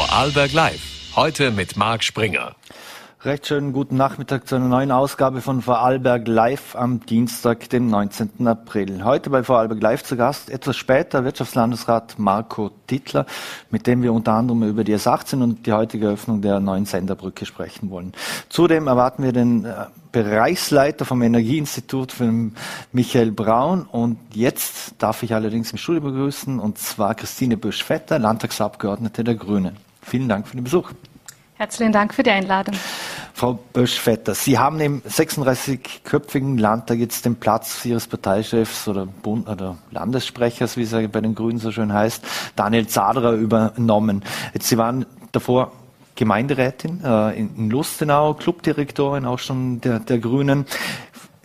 Vorarlberg Live. Heute mit Marc Springer. Recht schönen guten Nachmittag zu einer neuen Ausgabe von Vorarlberg Live am Dienstag, dem 19. April. Heute bei Vorarlberg Live zu Gast, etwas später Wirtschaftslandesrat Marco Tittler, mit dem wir unter anderem über die S18 und die heutige Eröffnung der neuen Senderbrücke sprechen wollen. Zudem erwarten wir den äh, Bereichsleiter vom Energieinstitut für Michael Braun und jetzt darf ich allerdings im Studio begrüßen und zwar Christine Bösch-Vetter, Landtagsabgeordnete der Grünen. Vielen Dank für den Besuch. Herzlichen Dank für die Einladung. Frau Bösch-Vetter, Sie haben im 36-köpfigen Landtag jetzt den Platz Ihres Parteichefs oder, Bund oder Landessprechers, wie es ja bei den Grünen so schön heißt, Daniel Zadra übernommen. Jetzt, Sie waren davor Gemeinderätin äh, in, Lustenau, Clubdirektorin auch schon der, der Grünen.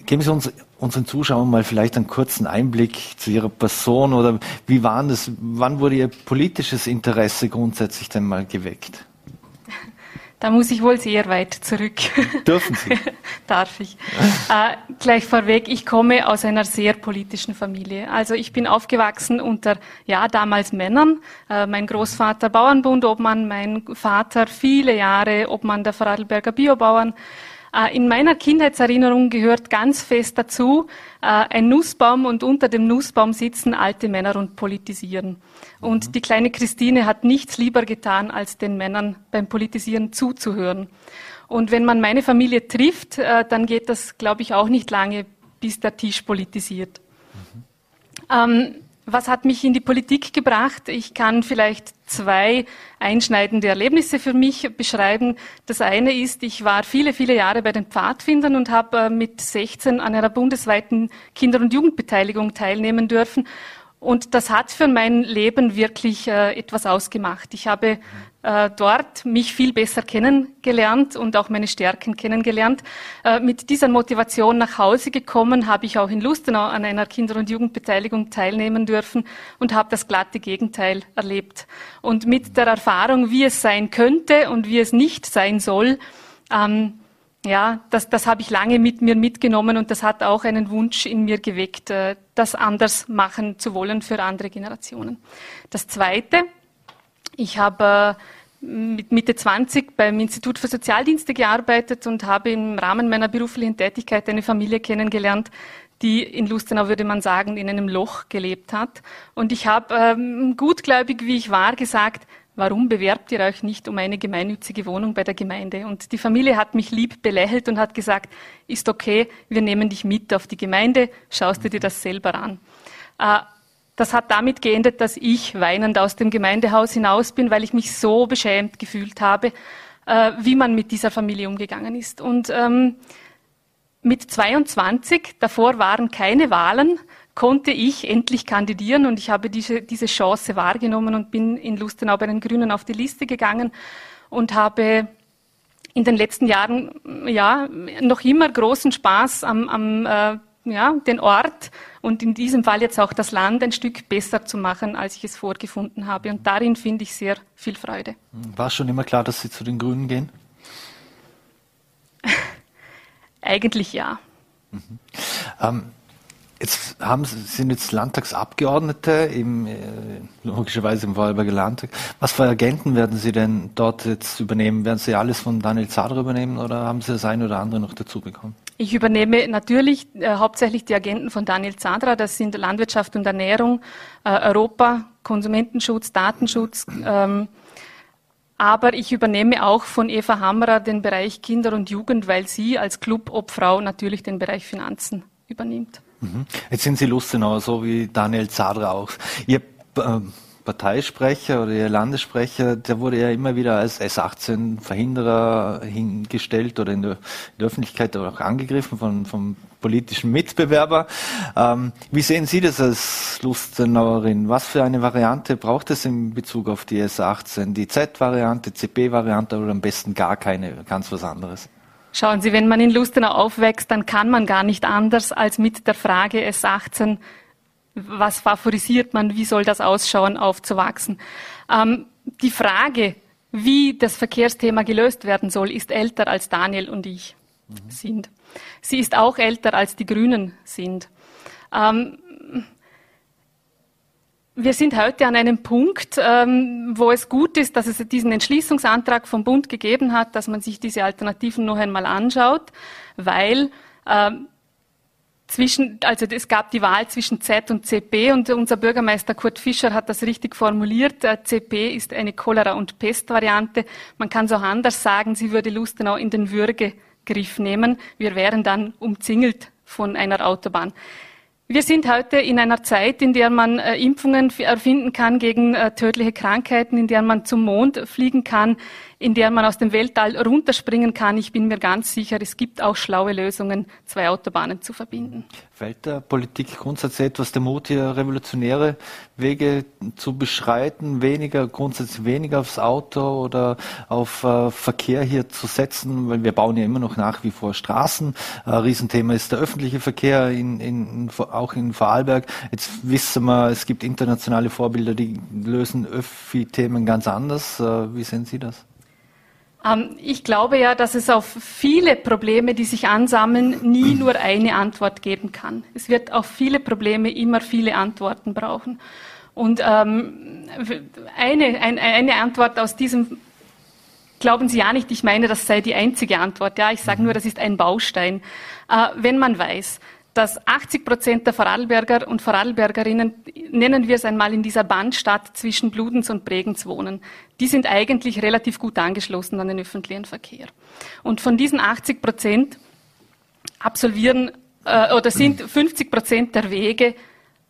Geben Sie uns unseren Zuschauern mal vielleicht einen kurzen Einblick zu Ihrer Person oder wie waren das, wann wurde Ihr politisches Interesse grundsätzlich denn mal geweckt? Da muss ich wohl sehr weit zurück. Dürfen Sie? Darf ich. Äh, gleich vorweg, ich komme aus einer sehr politischen Familie. Also ich bin aufgewachsen unter, ja, damals Männern. Äh, mein Großvater Bauernbundobmann, mein Vater viele Jahre Obmann der Vorarlberger Biobauern. Äh, in meiner Kindheitserinnerung gehört ganz fest dazu, äh, ein Nussbaum und unter dem Nussbaum sitzen alte Männer und politisieren. Und mhm. die kleine Christine hat nichts lieber getan, als den Männern beim Politisieren zuzuhören. Und wenn man meine Familie trifft, äh, dann geht das, glaube ich, auch nicht lange, bis der Tisch politisiert. Mhm. Ähm, was hat mich in die Politik gebracht? Ich kann vielleicht zwei einschneidende Erlebnisse für mich beschreiben. Das eine ist, ich war viele, viele Jahre bei den Pfadfindern und habe äh, mit 16 an einer bundesweiten Kinder- und Jugendbeteiligung teilnehmen dürfen. Und das hat für mein Leben wirklich äh, etwas ausgemacht. Ich habe äh, dort mich viel besser kennengelernt und auch meine Stärken kennengelernt. Äh, mit dieser Motivation nach Hause gekommen, habe ich auch in Lustenau an einer Kinder- und Jugendbeteiligung teilnehmen dürfen und habe das glatte Gegenteil erlebt. Und mit der Erfahrung, wie es sein könnte und wie es nicht sein soll, ähm, ja, das, das habe ich lange mit mir mitgenommen und das hat auch einen Wunsch in mir geweckt, äh, das anders machen zu wollen für andere Generationen. Das Zweite, ich habe äh, mit Mitte 20 beim Institut für Sozialdienste gearbeitet und habe im Rahmen meiner beruflichen Tätigkeit eine Familie kennengelernt, die in Lustenau, würde man sagen, in einem Loch gelebt hat. Und ich habe ähm, gutgläubig, wie ich war, gesagt, warum bewerbt ihr euch nicht um eine gemeinnützige Wohnung bei der Gemeinde? Und die Familie hat mich lieb belächelt und hat gesagt, ist okay, wir nehmen dich mit auf die Gemeinde, schaust du dir das selber an. Äh, das hat damit geendet, dass ich weinend aus dem Gemeindehaus hinaus bin, weil ich mich so beschämt gefühlt habe, äh, wie man mit dieser Familie umgegangen ist. Und ähm, mit 22, davor waren keine Wahlen, konnte ich endlich kandidieren und ich habe diese, diese Chance wahrgenommen und bin in Lustenau bei den Grünen auf die Liste gegangen und habe in den letzten Jahren ja noch immer großen Spaß am, am äh, ja, den Ort und in diesem Fall jetzt auch das Land ein Stück besser zu machen, als ich es vorgefunden habe. Und darin finde ich sehr viel Freude. War schon immer klar, dass Sie zu den Grünen gehen? Eigentlich ja. Mhm. Ähm, Jetzt haben Sie, sind jetzt Landtagsabgeordnete im, äh, logischerweise im Vorarlberger Landtag. Was für Agenten werden Sie denn dort jetzt übernehmen? Werden Sie alles von Daniel Zadra übernehmen oder haben Sie das eine oder andere noch dazu bekommen? Ich übernehme natürlich äh, hauptsächlich die Agenten von Daniel Zadra. Das sind Landwirtschaft und Ernährung, äh, Europa, Konsumentenschutz, Datenschutz. Ähm, aber ich übernehme auch von Eva Hammerer den Bereich Kinder und Jugend, weil sie als Clubobfrau natürlich den Bereich Finanzen übernimmt. Mhm. Jetzt sind Sie Lustenauer, so wie Daniel Zadra auch. Ihr äh, Parteisprecher oder Ihr Landessprecher, der wurde ja immer wieder als S18-Verhinderer hingestellt oder in der, in der, Öffentlichkeit auch angegriffen von, vom politischen Mitbewerber. Ähm, wie sehen Sie das als Lustenauerin? Was für eine Variante braucht es in Bezug auf die S18? Die Z-Variante, CP-Variante oder am besten gar keine, ganz was anderes? Schauen Sie, wenn man in Lustenau aufwächst, dann kann man gar nicht anders als mit der Frage S18, was favorisiert man, wie soll das ausschauen, aufzuwachsen. Ähm, die Frage, wie das Verkehrsthema gelöst werden soll, ist älter als Daniel und ich mhm. sind. Sie ist auch älter als die Grünen sind. Ähm, wir sind heute an einem Punkt, ähm, wo es gut ist, dass es diesen Entschließungsantrag vom Bund gegeben hat, dass man sich diese Alternativen noch einmal anschaut, weil ähm, zwischen, also es gab die Wahl zwischen Z und CP und unser Bürgermeister Kurt Fischer hat das richtig formuliert. CP ist eine Cholera- und Pestvariante. Man kann es auch anders sagen, sie würde Lustenau in den Würgegriff nehmen. Wir wären dann umzingelt von einer Autobahn. Wir sind heute in einer Zeit, in der man äh, Impfungen erfinden kann gegen äh, tödliche Krankheiten, in der man zum Mond fliegen kann, in der man aus dem Weltall runterspringen kann. Ich bin mir ganz sicher, es gibt auch schlaue Lösungen, zwei Autobahnen zu verbinden. Fällt der Politik grundsätzlich etwas der Mut, hier revolutionäre Wege zu beschreiten, weniger, grundsätzlich weniger aufs Auto oder auf äh, Verkehr hier zu setzen, weil wir bauen ja immer noch nach wie vor Straßen. Ein Riesenthema ist der öffentliche Verkehr, in, in, auch in Vorarlberg. Jetzt wissen wir, es gibt internationale Vorbilder, die lösen Öffi-Themen ganz anders. Äh, wie sehen Sie das? Ähm, ich glaube ja, dass es auf viele Probleme, die sich ansammeln, nie nur eine Antwort geben kann. Es wird auf viele Probleme immer viele Antworten brauchen. Und ähm, eine, ein, eine Antwort aus diesem Glauben Sie ja nicht, ich meine, das sei die einzige Antwort. Ja, ich sage nur, das ist ein Baustein. Äh, wenn man weiß, dass 80 Prozent der Vorarlberger und Vorarlbergerinnen, nennen wir es einmal, in dieser Bandstadt zwischen Bludenz und Bregenz wohnen. Die sind eigentlich relativ gut angeschlossen an den öffentlichen Verkehr. Und von diesen 80 Prozent absolvieren äh, oder sind 50 Prozent der Wege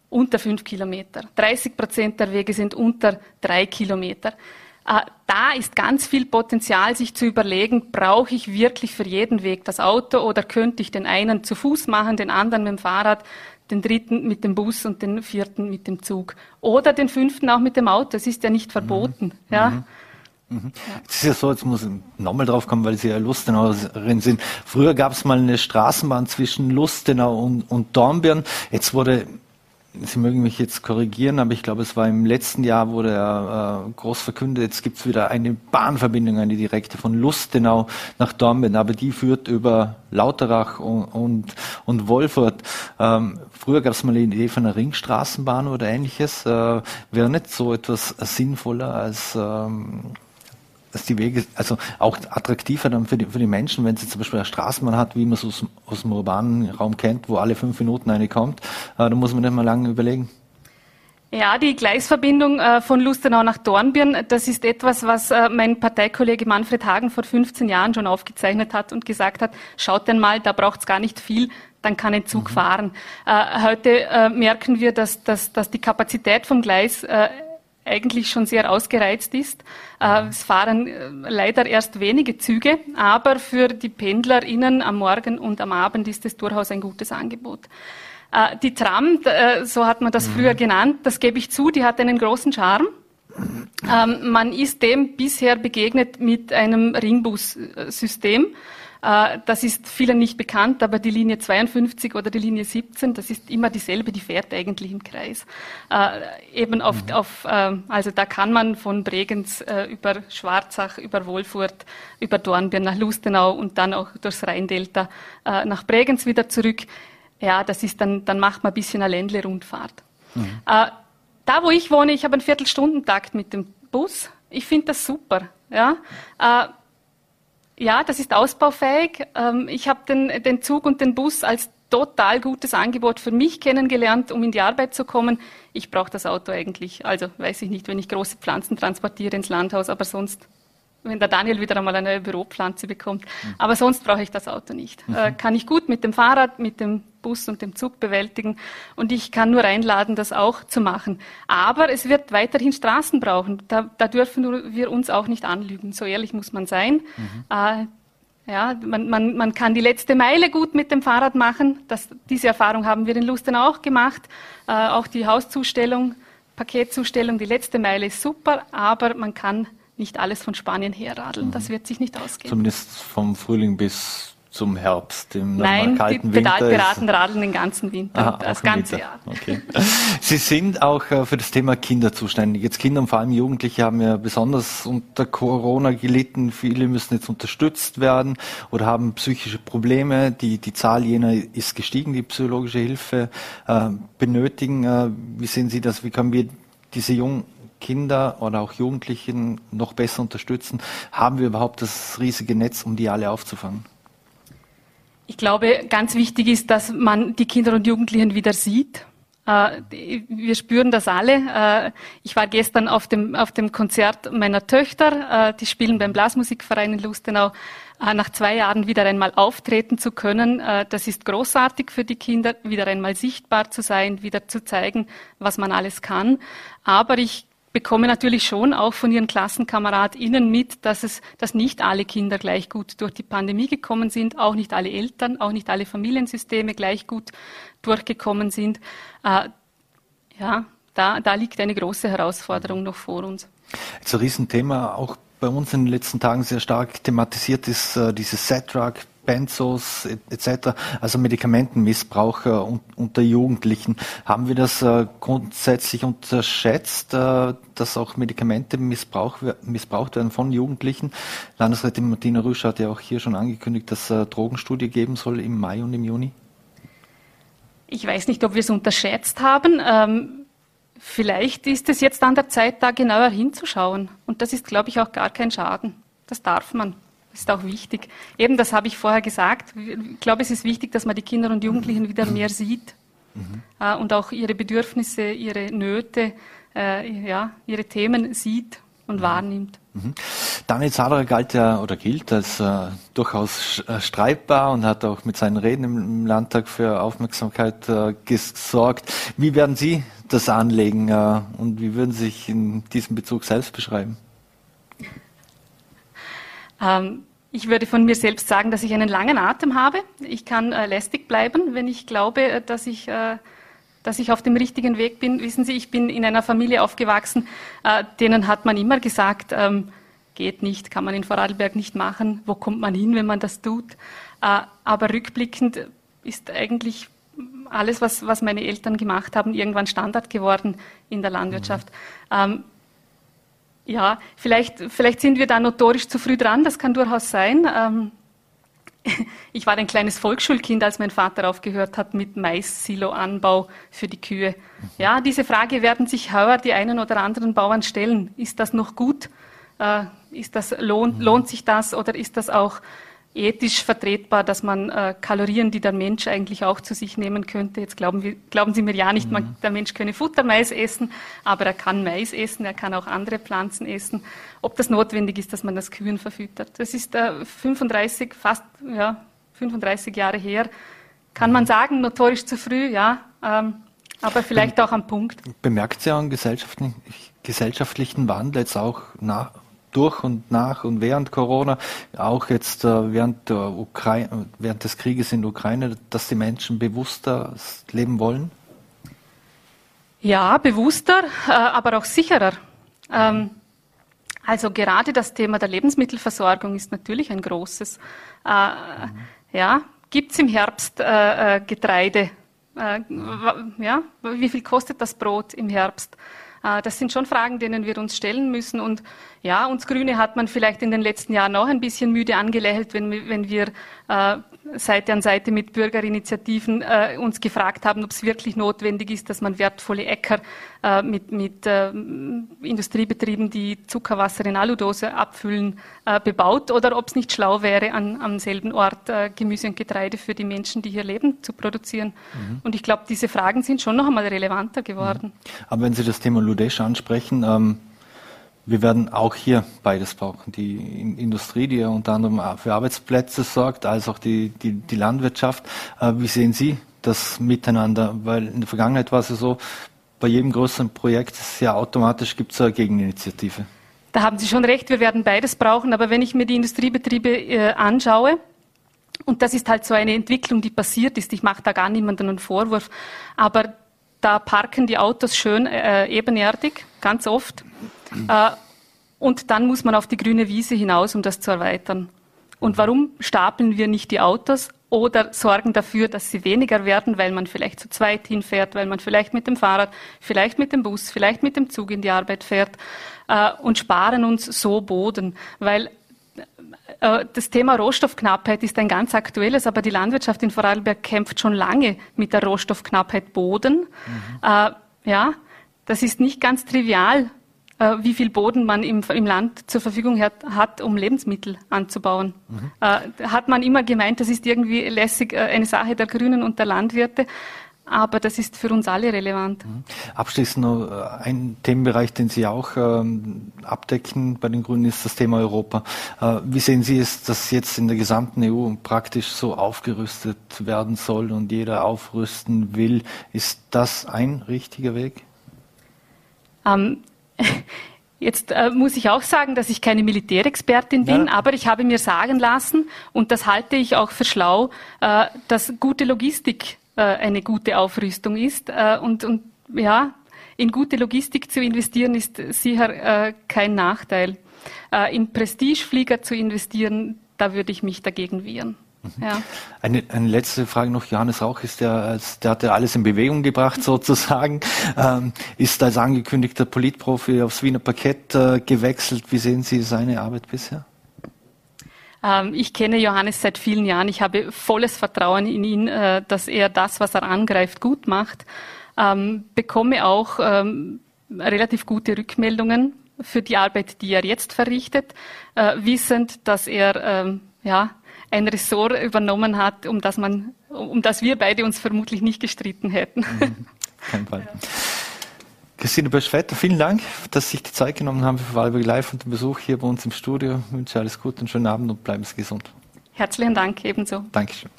unter fünf Kilometer. 30 Prozent der Wege sind unter drei Kilometer. Äh, da ist ganz viel Potenzial, sich zu überlegen, brauche ich wirklich für jeden Weg das Auto oder könnte ich den einen zu Fuß machen, den anderen mit dem Fahrrad, den dritten mit dem Bus und den vierten mit dem Zug oder den fünften auch mit dem Auto. Es ist ja nicht verboten. Mhm. Ja. Mhm. Mhm. Es ist ja so, jetzt muss ich nochmal drauf kommen, weil Sie ja Lustenauerin sind. Früher gab es mal eine Straßenbahn zwischen Lustenau und, und Dornbirn. Jetzt wurde Sie mögen mich jetzt korrigieren, aber ich glaube, es war im letzten Jahr, wurde er äh, groß verkündet, jetzt gibt es wieder eine Bahnverbindung, eine direkte von Lustenau nach Dornbirn, aber die führt über Lauterach und, und, und Wolfurt. Ähm, früher gab es mal eine Idee von einer Ringstraßenbahn oder ähnliches. Äh, Wäre nicht so etwas sinnvoller als ähm, dass die Wege, also auch attraktiver dann für die, für die Menschen, wenn sie zum Beispiel eine Straßenbahn hat, wie man es aus, aus dem urbanen Raum kennt, wo alle fünf Minuten eine kommt, äh, da muss man nicht mal lange überlegen. Ja, die Gleisverbindung äh, von Lustenau nach Dornbirn, das ist etwas, was äh, mein Parteikollege Manfred Hagen vor 15 Jahren schon aufgezeichnet hat und gesagt hat, schaut denn mal, da braucht es gar nicht viel, dann kann ein Zug mhm. fahren. Äh, heute merken wir, dass, dass, dass die Kapazität vom Gleis eigentlich schon sehr ausgereizt ist. Äh, es fahren äh, leider erst wenige Züge, aber für die PendlerInnen am Morgen und am Abend ist es durchaus ein gutes Angebot. Äh, die Tram, so hat man das mhm. früher genannt, das gebe ich zu, die hat einen großen Charme. Ähm, man ist dem bisher begegnet mit einem Ringbussystem. Äh, das ist vielen nicht bekannt, aber die Linie 52 oder die Linie 17, das ist immer dieselbe, die fährt eigentlich im Kreis. Äh, eben auf, mhm. auf äh, also da kann man von Bregenz über Schwarzach, über Wolfurt, über Dornbirn nach Lustenau und dann auch durchs Rheindelta nach Bregenz wieder zurück. Ja, das ist dann, dann macht man ein bisschen eine Ländle-Rundfahrt. Mhm. da, wo ich wohne, ich habe einen Viertelstundentakt mit dem Bus. Ich finde das super. Ja. Ja, das ist ausbaufähig. Ähm, ich habe den, den Zug und den Bus als total gutes Angebot für mich kennengelernt, um in die Arbeit zu kommen. Ich brauche das Auto eigentlich. Also weiß ich nicht, wenn ich große Pflanzen transportiere ins Landhaus, aber sonst wenn der Daniel wieder einmal eine neue Büropflanze bekommt. Mhm. Aber sonst brauche ich das Auto nicht. Mhm. Äh, kann ich gut mit dem Fahrrad, mit dem Bus und dem Zug bewältigen. Und ich kann nur einladen, das auch zu machen. Aber es wird weiterhin Straßen brauchen. Da, da dürfen wir uns auch nicht anlügen. So ehrlich muss man sein. Mhm. Äh, ja, man, man, man kann die letzte Meile gut mit dem Fahrrad machen. Das, diese Erfahrung haben wir in Lustenau auch gemacht. Äh, auch die Hauszustellung, Paketzustellung, die letzte Meile ist super, aber man kann nicht alles von Spanien herradeln. Das mhm. wird sich nicht ausgehen. Zumindest vom Frühling bis zum Herbst, im Nein, kalten die Pedalpiraten radeln den ganzen Winter, Aha, das ganze Winter. Jahr. Okay. Sie sind auch äh, für das Thema Kinder zuständig. Jetzt Kinder und vor allem Jugendliche haben ja besonders unter Corona gelitten. Viele müssen jetzt unterstützt werden oder haben psychische Probleme. Die, die Zahl jener ist gestiegen, die psychologische Hilfe äh, benötigen. Äh, wie sehen Sie das? Wie können wir diese jungen Kinder oder auch Jugendlichen noch besser unterstützen? Haben wir überhaupt das riesige Netz, um die alle aufzufangen? Ich glaube, ganz wichtig ist, dass man die Kinder und Jugendlichen wieder sieht. Äh, wir spüren das alle. Äh, ich war gestern auf dem, auf dem Konzert meiner Töchter. Äh, die spielen beim Blasmusikverein in Lustenau. Nach zwei Jahren wieder einmal auftreten zu können, das ist großartig für die Kinder, wieder einmal sichtbar zu sein, wieder zu zeigen, was man alles kann. Aber ich bekomme natürlich schon auch von ihren KlassenkameradInnen mit, dass es, dass nicht alle Kinder gleich gut durch die Pandemie gekommen sind, auch nicht alle Eltern, auch nicht alle Familiensysteme gleich gut durchgekommen sind. Äh, ja, da, da liegt eine große Herausforderung noch vor uns. Jetzt ein Riesenthema, auch bei uns in den letzten Tagen sehr stark thematisiert ist äh, dieses Set-Drug, Benzos etc., also Medikamentenmissbrauch äh, unter Jugendlichen. Haben wir das äh, grundsätzlich unterschätzt, äh, dass auch Medikamente missbrauch, missbraucht werden von Jugendlichen? Landesrätin Martina Rüsch hat ja auch hier schon angekündigt, dass es Drogenstudie geben soll im Mai und im Juni. Ich weiß nicht, ob wir es unterschätzt haben. Ähm, vielleicht ist es jetzt an der Zeit, da genauer hinzuschauen. Und das ist, glaube ich, auch gar kein Schaden. Das darf man ist auch wichtig. Eben, das habe ich vorher gesagt. Ich glaube, es ist wichtig, dass man die Kinder und Jugendlichen wieder mehr sieht mhm. und auch ihre Bedürfnisse, ihre Nöte, äh, ja, ihre Themen sieht und wahrnimmt. Daniel Zadarer galt ja oder gilt als äh, durchaus äh, streitbar und hat auch mit seinen Reden im Landtag für Aufmerksamkeit äh, gesorgt. Wie werden Sie das anlegen und wie würden Sie sich in diesem Bezug selbst beschreiben? Ähm, ich würde von mir selbst sagen, dass ich einen langen Atem habe. Ich kann äh, lästig bleiben, wenn ich glaube, äh, dass ich, äh, dass ich auf dem richtigen Weg bin. Wissen Sie, ich bin in einer Familie aufgewachsen, äh, denen hat man immer gesagt, ähm, geht nicht, kann man in Vorarlberg nicht machen. Wo kommt man hin, wenn man das tut? Äh, aber rückblickend ist eigentlich alles, was, was meine Eltern gemacht haben, irgendwann Standard geworden in der Landwirtschaft. Mhm. Ähm, ja, vielleicht, vielleicht sind wir da notorisch zu früh dran, das kann durchaus sein. Ähm, ich war ein kleines Volksschulkind, als mein Vater aufgehört hat mit Mais-Silo-Anbau für die Kühe. Ja, diese Frage werden sich heuer die einen oder anderen Bauern stellen. Ist das noch gut? Äh, ist das, lohnt, lohnt sich das oder ist das auch ethisch vertretbar, dass man äh, Kalorien, die der Mensch eigentlich auch zu sich nehmen könnte, jetzt glauben, wir, glauben Sie mir ja nicht, mhm. man, der Mensch könne Futtermais essen, aber er kann Mais essen, er kann auch andere Pflanzen essen. Ob das notwendig ist, dass man das Kühen verfüttert. Das ist äh, 35, fast ja, 35 Jahre her. Kann man sagen, notorisch zu früh, ja, ähm, aber vielleicht auch am Punkt. Bemerkt Sie auch einen gesellschaftlichen, gesellschaftlichen Wandel jetzt auch nach, durch und nach und während Corona, auch jetzt äh, während, der Ukraine, während des Krieges in der Ukraine, dass die Menschen bewusster leben wollen? Ja, bewusster, äh, aber auch sicherer. Ähm, also gerade das Thema der Lebensmittelversorgung ist natürlich ein großes. Äh. Ja, gibt es im Herbst Getreide? Ja, wie viel kostet das Brot im Herbst? Äh, das sind schon Fragen, denen wir uns stellen müssen. Und ja, uns Grüne hat man vielleicht in den letzten Jahren auch ein bisschen müde angelächelt, wenn, wenn wir äh, Seite an Seite mit Bürgerinitiativen äh, uns gefragt haben, ob es wirklich notwendig ist, dass man wertvolle Äcker äh, mit, mit äh, Industriebetrieben, die Zuckerwasser in Aludose abfüllen, äh, bebaut oder ob es nicht schlau wäre, an, am selben Ort äh, Gemüse und Getreide für die Menschen, die hier leben, zu produzieren. Mhm. Und ich glaube, diese Fragen sind schon noch einmal relevanter geworden. Mhm. Aber wenn Sie das Thema Ludesch ansprechen, ähm wir werden auch hier beides brauchen. Die Industrie, die ja unter anderem für Arbeitsplätze sorgt, als auch die, die, die Landwirtschaft. Äh, wie sehen Sie das miteinander? Weil in der Vergangenheit war es ja so, bei jedem größeren Projekt ist ja automatisch gibt es eine Gegeninitiative. Da haben Sie schon recht, wir werden beides brauchen. Aber wenn ich mir die Industriebetriebe äh, anschaue, und das ist halt so eine Entwicklung, die passiert ist, ich mache da gar niemandem einen Vorwurf, aber da parken die Autos schön äh, ebenerdig, ganz oft. Äh, und dann muss man auf die grüne Wiese hinaus, um das zu erweitern. Und warum stapeln wir nicht die Autos oder sorgen dafür, dass sie weniger werden, weil man vielleicht zu zweit hinfährt, weil man vielleicht mit dem Fahrrad, vielleicht mit dem Bus, vielleicht mit dem Zug in die Arbeit fährt äh, und sparen uns so Boden, weil äh, das Thema Rohstoffknappheit ist ein ganz aktuelles, aber die Landwirtschaft in Vorarlberg kämpft schon lange mit der Rohstoffknappheit Boden. Mhm. Äh, ja, das ist nicht ganz trivial, äh, wie viel Boden man im, im, Land zur Verfügung hat, hat um Lebensmittel anzubauen. Mhm. Äh, hat man immer gemeint, das ist irgendwie lässig äh, eine Sache der Grünen und der Landwirte. Aber das ist für uns alle relevant. Mhm. Abschließend noch ein Themenbereich, den Sie auch ähm, abdecken bei den Grünen, ist das Thema Europa. Äh, wie sehen Sie es, dass jetzt in der gesamten EU praktisch so aufgerüstet werden soll und jeder aufrüsten will? Ist das ein richtiger Weg? Ähm, Jetzt äh, muss ich auch sagen, dass ich keine Militärexpertin bin, ja. aber ich habe mir sagen lassen, und das halte ich auch für schlau, äh, dass gute Logistik äh, eine gute Aufrüstung ist. Äh, und, und ja, in gute Logistik zu investieren ist sicher äh, kein Nachteil. Äh, in Prestigeflieger zu investieren, da würde ich mich dagegen wehren. Mhm. Ja. Eine, eine letzte Frage noch. Johannes Rauch ist der, der hat ja alles in Bewegung gebracht sozusagen, ähm, ist als angekündigter Politprofi aufs Wiener Parkett äh, gewechselt. Wie sehen Sie seine Arbeit bisher? Ähm, ich kenne Johannes seit vielen Jahren. Ich habe volles Vertrauen in ihn, äh, dass er das, was er angreift, gut macht. Ähm, bekomme auch ähm, relativ gute Rückmeldungen für die Arbeit, die er jetzt verrichtet, äh, wissend, dass er ja, ein Ressort übernommen hat, um das man, um das wir beide uns vermutlich nicht gestritten hätten. Mhm. Kein Fall. Ja. Christine Bösch-Vetter, vielen Dank, dass Sie sich die Zeit genommen haben für Wahlberg Live und den Besuch hier bei uns im Studio. Ich wünsche alles Gute, einen schönen Abend und bleiben Sie gesund. Herzlichen Dank, ebenso. Dankeschön.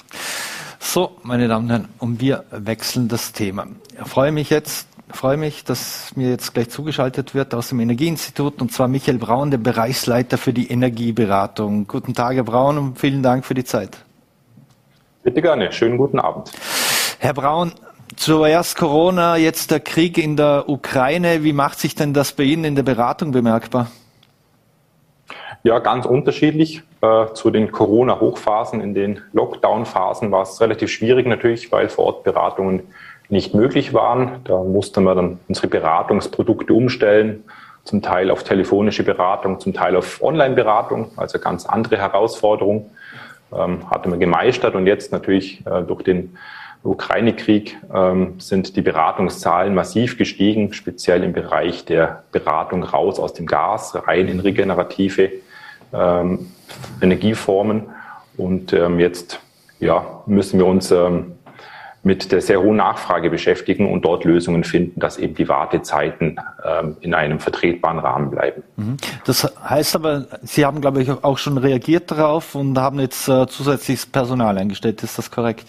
So, meine Damen und Herren, und wir wechseln das Thema. Ich freue mich jetzt, freue mich, dass mir jetzt gleich zugeschaltet wird aus dem Energieinstitut und zwar Michael Braun, der Bereichsleiter für die Energieberatung. Guten Tag, Herr Braun, und vielen Dank für die Zeit. Bitte gerne. Schönen guten Abend. Herr Braun, Zuerst Corona, jetzt der Krieg in der Ukraine. Wie macht sich denn das bei Ihnen in der Beratung bemerkbar? Ja, ganz unterschiedlich. Äh, zu den Corona-Hochphasen, in den Lockdown-Phasen war es relativ schwierig natürlich, weil vor Ort Beratungen nicht möglich waren. Da mussten wir dann unsere Beratungsprodukte umstellen, zum Teil auf telefonische Beratung, zum Teil auf Online-Beratung, also ganz andere Herausforderungen. Ähm, hatte man gemeistert und jetzt natürlich äh, durch den Ukraine-Krieg ähm, sind die Beratungszahlen massiv gestiegen, speziell im Bereich der Beratung raus aus dem Gas, rein in regenerative ähm, Energieformen. Und ähm, jetzt ja, müssen wir uns ähm, mit der sehr hohen Nachfrage beschäftigen und dort Lösungen finden, dass eben die Wartezeiten ähm, in einem vertretbaren Rahmen bleiben. Mhm. Das heißt aber, Sie haben, glaube ich, auch schon reagiert darauf und haben jetzt äh, zusätzliches Personal eingestellt. Ist das korrekt?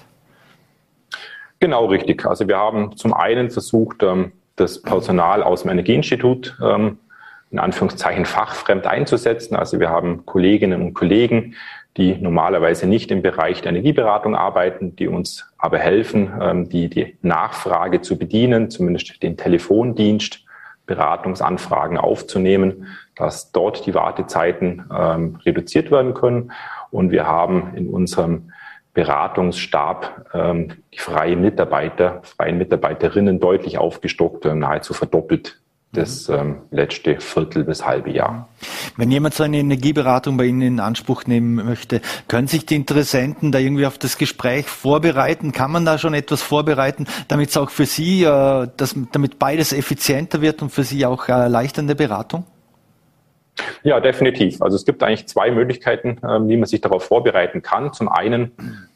Genau richtig. Also wir haben zum einen versucht, ähm, das Personal aus dem Energieinstitut ähm, in Anführungszeichen fachfremd einzusetzen. Also wir haben Kolleginnen und Kollegen, die normalerweise nicht im Bereich der Energieberatung arbeiten, die uns aber helfen, ähm, die, die Nachfrage zu bedienen, zumindest den Telefondienst, Beratungsanfragen aufzunehmen, dass dort die Wartezeiten ähm, reduziert werden können. Und wir haben in unserem Beratungsstab ähm, die freien Mitarbeiter, freien Mitarbeiterinnen deutlich aufgestockt, äh, nahezu verdoppelt das ähm, letzte Viertel bis halbe Jahr. Wenn jemand so eine Energieberatung bei Ihnen in Anspruch nehmen möchte, können sich die Interessenten da irgendwie auf das Gespräch vorbereiten? Kann man da schon etwas vorbereiten, damit es auch für Sie, äh, dass, damit beides effizienter wird und für Sie auch äh, erleichternde Beratung? Ja, definitiv. Also es gibt eigentlich zwei Möglichkeiten, ähm, wie man sich darauf vorbereiten kann. Zum einen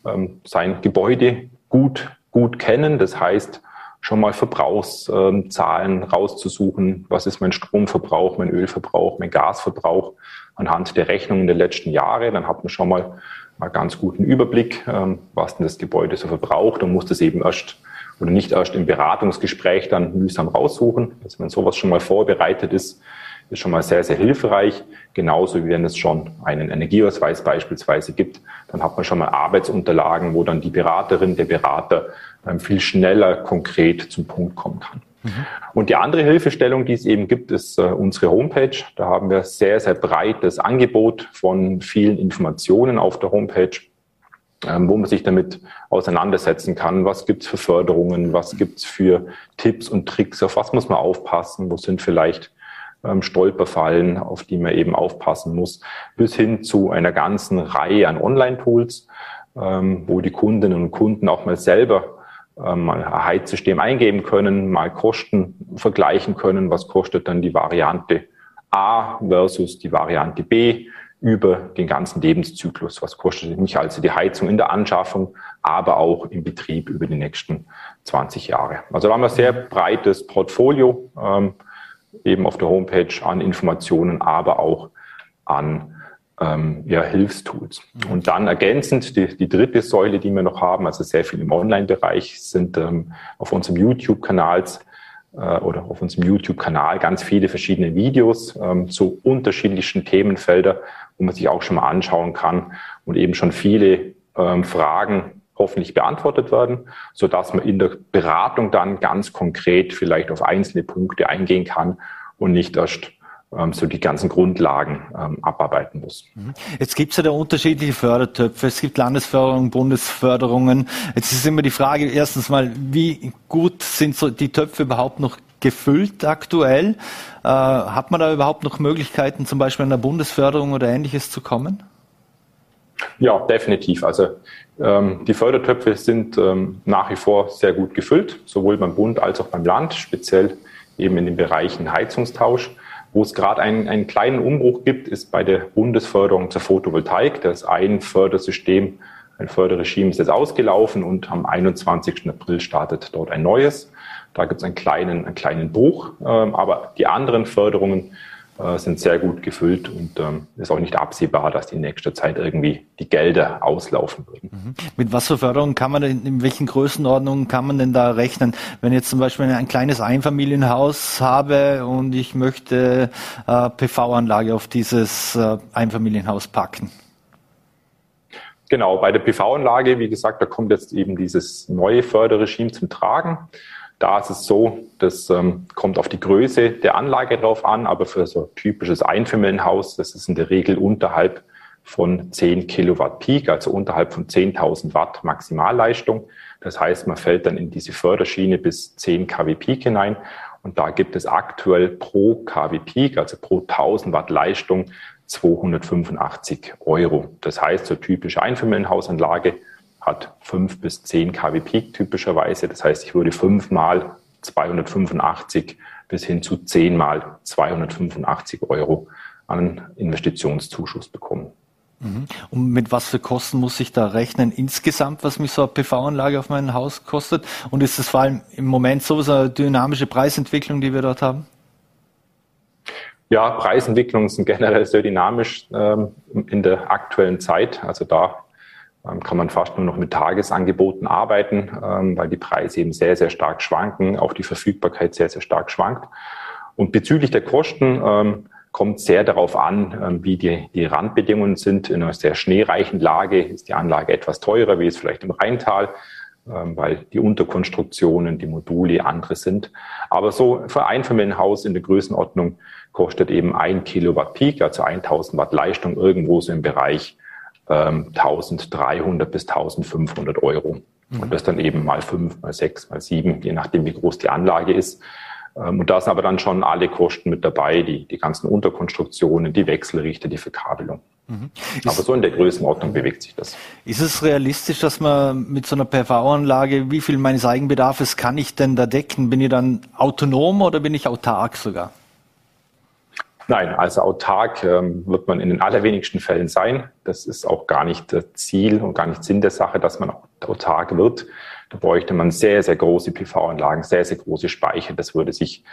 ähm, sein Gebäude gut, gut kennen. Das heißt, schon mal Verbrauchszahlen rauszusuchen. Was ist mein Stromverbrauch, mein Ölverbrauch, mein Gasverbrauch anhand der Rechnungen der letzten Jahre. Dann hat man schon mal mal ganz guten Überblick, ähm, was denn das Gebäude so verbraucht und muss das eben erst oder nicht erst im Beratungsgespräch dann mühsam raussuchen. Also wenn sowas schon mal vorbereitet ist, ist schon mal sehr, sehr hilfreich. Genauso wie wenn es schon einen Energieausweis beispielsweise gibt, dann hat man schon mal Arbeitsunterlagen, wo dann die Beraterin, der Berater viel schneller konkret zum Punkt kommen kann. Mhm. Und die andere Hilfestellung, die es eben gibt, ist äh, unsere Homepage. Da haben wir sehr, sehr breites Angebot von vielen Informationen auf der Homepage, ähm, wo man sich damit auseinandersetzen kann. Was gibt's für Förderungen? Was gibt's für Tipps und Tricks? Auf was muss man aufpassen? Wo sind vielleicht ähm, Stolperfallen, auf die man eben aufpassen muss, bis hin zu einer ganzen Reihe an Online-Tools, ähm, wo die Kundinnen und Kunden auch mal selber ähm, ein Heizsystem eingeben können, mal Kosten vergleichen können, was kostet dann die Variante A versus die Variante B über den ganzen Lebenszyklus. Was kostet mich also die Heizung in der Anschaffung, aber auch im Betrieb über die nächsten 20 Jahre. Also da haben wir ein sehr breites Portfolio ähm, eben auf der Homepage an Informationen, aber auch an ähm, ja, Hilfstools. Und dann ergänzend die, die dritte Säule, die wir noch haben, also sehr viel im Online-Bereich, sind ähm, auf unserem YouTube-Kanals äh, oder auf unserem YouTube-Kanal ganz viele verschiedene Videos ähm, zu unterschiedlichen Themenfeldern, wo man sich auch schon mal anschauen kann und eben schon viele ähm, Fragen hoffentlich beantwortet werden, so dass man in der Beratung dann ganz konkret vielleicht auf einzelne Punkte eingehen kann und nicht erst ähm, so die ganzen Grundlagen ähm, abarbeiten muss. Mhm. Jetzt gibt es ja da unterschiedliche Fördertöpfe. Es gibt Landesförderungen, Bundesförderungen. Jetzt ist immer die Frage erstens mal, wie gut sind so die Töpfe überhaupt noch gefüllt aktuell? Äh, hat man da überhaupt noch Möglichkeiten, zum Beispiel an der Bundesförderung oder ähnliches zu kommen? Ja, definitiv. Also die Fördertöpfe sind ähm, nach wie vor sehr gut gefüllt, sowohl beim Bund als auch beim Land, speziell eben in den Bereichen Heizungstausch. Wo es gerade einen, einen kleinen Umbruch gibt, ist bei der Bundesförderung zur Photovoltaik. Das ein Fördersystem, ein Förderregime ist jetzt ausgelaufen und am 21. April startet dort ein neues. Da gibt es einen kleinen, einen kleinen Bruch, ähm, aber die anderen Förderungen äh, sind sehr gut gefüllt und ähm, ist auch nicht absehbar, dass die in nächster Zeit irgendwie die Gelder auslaufen würden. Mhm. Mit was für Förderungen kann man denn, in welchen Größenordnungen kann man denn da rechnen? Wenn jetzt zum Beispiel ein kleines Einfamilienhaus habe und ich möchte äh, PV-Anlage auf dieses äh, Einfamilienhaus packen. Genau, bei der PV-Anlage, wie gesagt, da kommt jetzt eben dieses neue Förderregime zum Tragen. Da ist es so, das ähm, kommt auf die Größe der Anlage drauf an, aber für so ein typisches Einfamilienhaus, das ist in der Regel unterhalb von 10 Kilowatt Peak, also unterhalb von 10.000 Watt Maximalleistung. Das heißt, man fällt dann in diese Förderschiene bis 10 kW Peak hinein. Und da gibt es aktuell pro kW Peak, also pro 1000 Watt Leistung, 285 Euro. Das heißt, so typische Einfamilienhausanlage hat fünf bis zehn kW Peak typischerweise. Das heißt, ich würde fünfmal 285 bis hin zu zehnmal 285 Euro an Investitionszuschuss bekommen. Mhm. Und mit was für Kosten muss ich da rechnen insgesamt, was mich so eine PV-Anlage auf mein Haus kostet? Und ist es vor allem im Moment so eine dynamische Preisentwicklung, die wir dort haben? Ja, Preisentwicklungen sind generell sehr dynamisch ähm, in der aktuellen Zeit. Also da kann man fast nur noch mit Tagesangeboten arbeiten, ähm, weil die Preise eben sehr, sehr stark schwanken, auch die Verfügbarkeit sehr, sehr stark schwankt. Und bezüglich der Kosten ähm, kommt sehr darauf an, wie die, die Randbedingungen sind. In einer sehr schneereichen Lage ist die Anlage etwas teurer, wie es vielleicht im Rheintal, weil die Unterkonstruktionen, die Module andere sind. Aber so für ein Familienhaus in der Größenordnung kostet eben ein Kilowatt Peak, also 1000 Watt Leistung irgendwo so im Bereich 1300 ähm, bis 1500 Euro. Mhm. Und das dann eben mal fünf, mal sechs, mal sieben, je nachdem, wie groß die Anlage ist. Ähm, und da sind aber dann schon alle Kosten mit dabei, die, die ganzen Unterkonstruktionen, die Wechselrichter, die Verkabelung. Mhm. Aber so in der Größenordnung bewegt sich das. Ist es realistisch, dass man mit so einer PV-Anlage, wie viel meines Eigenbedarfs kann ich denn da decken? Bin ich dann autonom oder bin ich autark sogar? Nein, also autark ähm, wird man in den allerwenigsten Fällen sein. Das ist auch gar nicht das Ziel und gar nicht Sinn der Sache, dass man autark wird. Da bräuchte man sehr, sehr große PV-Anlagen, sehr, sehr große Speicher. Das würde sich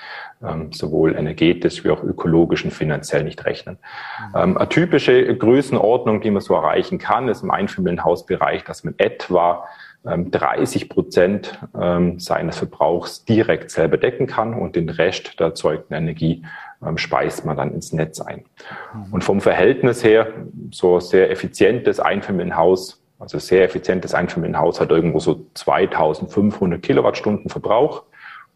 ähm, sowohl energetisch wie auch ökologisch und finanziell nicht rechnen. Ähm, eine typische Größenordnung, die man so erreichen kann, ist im Einfamilienhausbereich, dass man etwa 30 ähm, Prozent ähm, seines Verbrauchs direkt selber decken kann und den Rest der erzeugten Energie ähm, speist man dann ins Netz ein. Mhm. Und vom Verhältnis her, so sehr effizientes Einfamilienhaus, also sehr effizientes Einfamilienhaus hat irgendwo so 2500 Kilowattstunden Verbrauch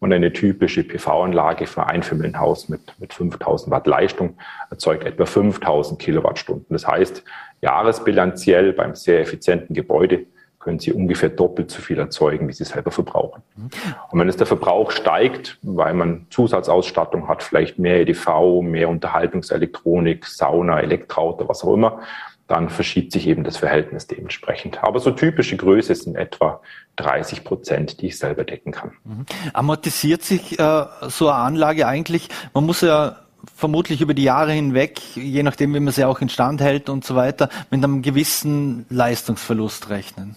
und eine typische PV-Anlage für ein Einfamilienhaus mit, mit 5000 Watt Leistung erzeugt etwa 5000 Kilowattstunden. Das heißt, jahresbilanziell beim sehr effizienten Gebäude können sie ungefähr doppelt so viel erzeugen, wie sie selber verbrauchen. Und wenn es der Verbrauch steigt, weil man Zusatzausstattung hat, vielleicht mehr EDV, mehr Unterhaltungselektronik, Sauna, Elektroauto, was auch immer, dann verschiebt sich eben das Verhältnis dementsprechend. Aber so typische Größe sind etwa 30 Prozent, die ich selber decken kann. Mhm. Amortisiert sich äh, so eine Anlage eigentlich? Man muss ja vermutlich über die Jahre hinweg, je nachdem, wie man sie auch instand hält und so weiter, mit einem gewissen Leistungsverlust rechnen.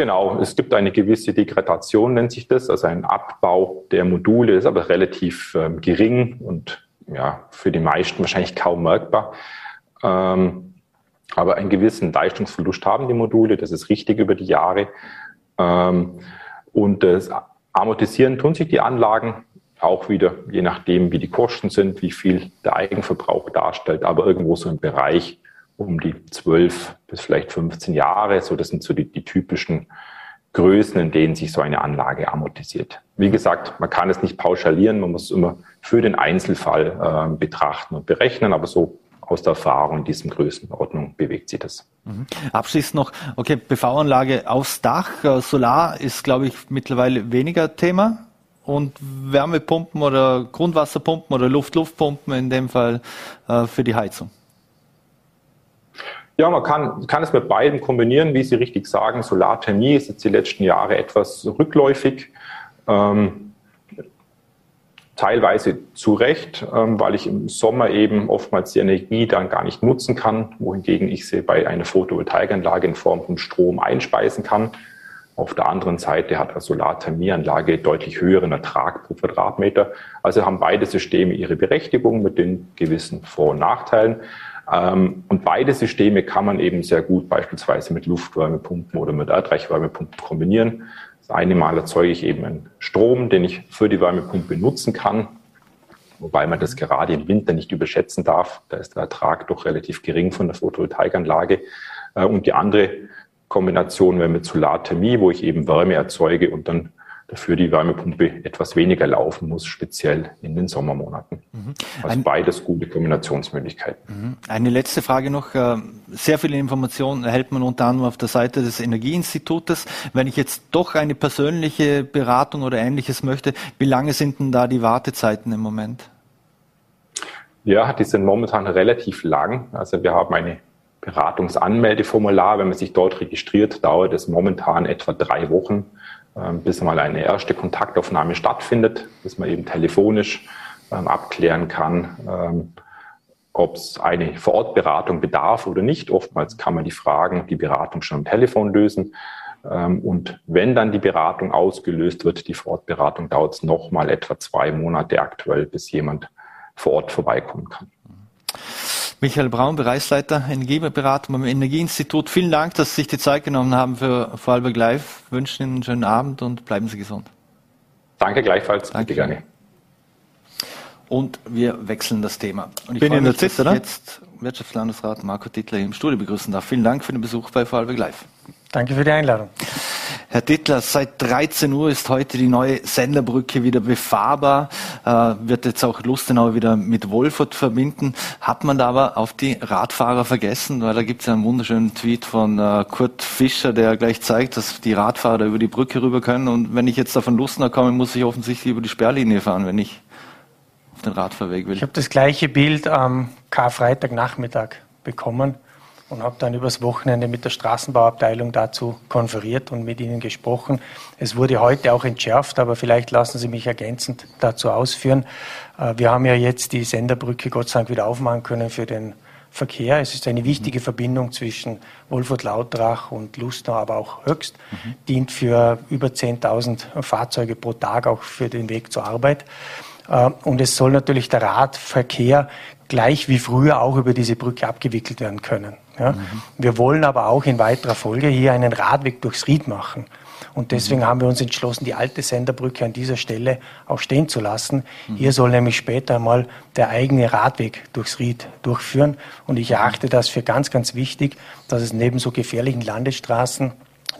Genau, es gibt eine gewisse Degradation, nennt sich das, also ein Abbau der Module, ist aber relativ ähm, gering und ja, für die meisten wahrscheinlich kaum merkbar. Ähm, aber einen gewissen Leistungsverlust haben die Module, das ist richtig über die Jahre. Ähm, und das Amortisieren tun sich die Anlagen auch wieder, je nachdem, wie die Kosten sind, wie viel der Eigenverbrauch darstellt, aber irgendwo so im Bereich um die 12 bis vielleicht 15 Jahre. So, das sind so die, die typischen Größen, in denen sich so eine Anlage amortisiert. Wie gesagt, man kann es nicht pauschalieren, man muss immer für den Einzelfall äh, betrachten und berechnen, aber so aus der Erfahrung in diesem Größenordnung bewegt sich das. Mhm. Abschließend noch, okay, PV-Anlage aufs Dach, äh, Solar ist, glaube ich, mittlerweile weniger Thema und Wärmepumpen oder Grundwasserpumpen oder Luft-Luftpumpen in dem Fall äh, für die Heizung. Ja, man kann, kann es mit beidem kombinieren, wie Sie richtig sagen. Solarthermie ist jetzt die letzten Jahre etwas rückläufig. Ähm, teilweise zu Recht, ähm, weil ich im Sommer eben oftmals die Energie dann gar nicht nutzen kann, wohingegen ich sie bei einer Photovoltaikanlage in Form von Strom einspeisen kann. Auf der anderen Seite hat eine Solarthermieanlage deutlich höheren Ertrag pro Quadratmeter. Also haben beide Systeme ihre Berechtigung mit den gewissen Vor- und Nachteilen. Ähm, und beide Systeme kann man eben sehr gut beispielsweise mit Luftwärmepumpen oder mit Erdreichwärmepumpen kombinieren. Das eine Mal erzeuge ich eben einen Strom, den ich für die Wärmepumpe nutzen kann, wobei man das gerade im Winter nicht überschätzen darf. Da ist der Ertrag doch relativ gering von der Photovoltaikanlage. Äh, und die andere Kombination wäre mit Solarthermie, wo ich eben Wärme erzeuge und dann dafür die Wärmepumpe etwas weniger laufen muss, speziell in den Sommermonaten. Mhm. Also Ein, beides gute Kombinationsmöglichkeiten. Mhm. Eine letzte Frage noch. Äh, sehr viele Informationen erhält man unter anderem auf der Seite des Energieinstitutes. Wenn ich jetzt doch eine persönliche Beratung oder ähnliches möchte, wie lange sind denn da die Wartezeiten im Moment? Ja, die sind momentan relativ lang. Also wir haben eine Beratungsanmeldeformular. Wenn man sich dort registriert, dauert es momentan etwa drei Wochen bis mal eine erste Kontaktaufnahme stattfindet, bis man eben telefonisch ähm, abklären kann, ähm, ob es eine Vorortberatung bedarf oder nicht. Oftmals kann man die Fragen, die Beratung schon am Telefon lösen. Und wenn dann die Beratung ausgelöst wird, die Vorortberatung, dauert es nochmal etwa zwei Monate aktuell, bis jemand vor Ort vorbeikommen kann. Michael Braun, Bereichsleiter Energieberatung beim Energieinstitut. Vielen Dank, dass Sie sich die Zeit genommen haben für Vorarlberg Live. Ich wünsche Ihnen einen schönen Abend und bleiben Sie gesund. Danke gleichfalls. Danke gerne. Und wir wechseln das Thema. Und ich Bin freue mich, dass ich jetzt Wirtschaftslandesrat Marco Tittler im Studio begrüßen darf. Vielen Dank für den Besuch bei Vorarlberg Live. Danke für die Einladung. Herr Dittler, seit 13 Uhr ist heute die neue Senderbrücke wieder befahrbar, äh, wird jetzt auch Lustenau wieder mit Wolfurt verbinden. Hat man da aber auf die Radfahrer vergessen? Weil da gibt es ja einen wunderschönen Tweet von äh, Kurt Fischer, der gleich zeigt, dass die Radfahrer da über die Brücke rüber können. Und wenn ich jetzt da von Lustenau komme, muss ich offensichtlich über die Sperrlinie fahren, wenn ich auf den Radfahrweg will. Ich habe das gleiche Bild am Karfreitagnachmittag bekommen und habe dann übers Wochenende mit der Straßenbauabteilung dazu konferiert und mit ihnen gesprochen. Es wurde heute auch entschärft, aber vielleicht lassen Sie mich ergänzend dazu ausführen. Äh, wir haben ja jetzt die Senderbrücke Gott sei Dank wieder aufmachen können für den Verkehr. Es ist eine wichtige mhm. Verbindung zwischen Wolfurt-Lautrach und Lustenau, aber auch Höchst. Mhm. Dient für über 10.000 Fahrzeuge pro Tag auch für den Weg zur Arbeit. Äh, und es soll natürlich der Radverkehr gleich wie früher auch über diese Brücke abgewickelt werden können. Ja? Mhm. Wir wollen aber auch in weiterer Folge hier einen Radweg durchs Ried machen. Und deswegen mhm. haben wir uns entschlossen, die alte Senderbrücke an dieser Stelle auch stehen zu lassen. Mhm. Hier soll nämlich später einmal der eigene Radweg durchs Ried durchführen. Und ich erachte das für ganz, ganz wichtig, dass es neben so gefährlichen Landesstraßen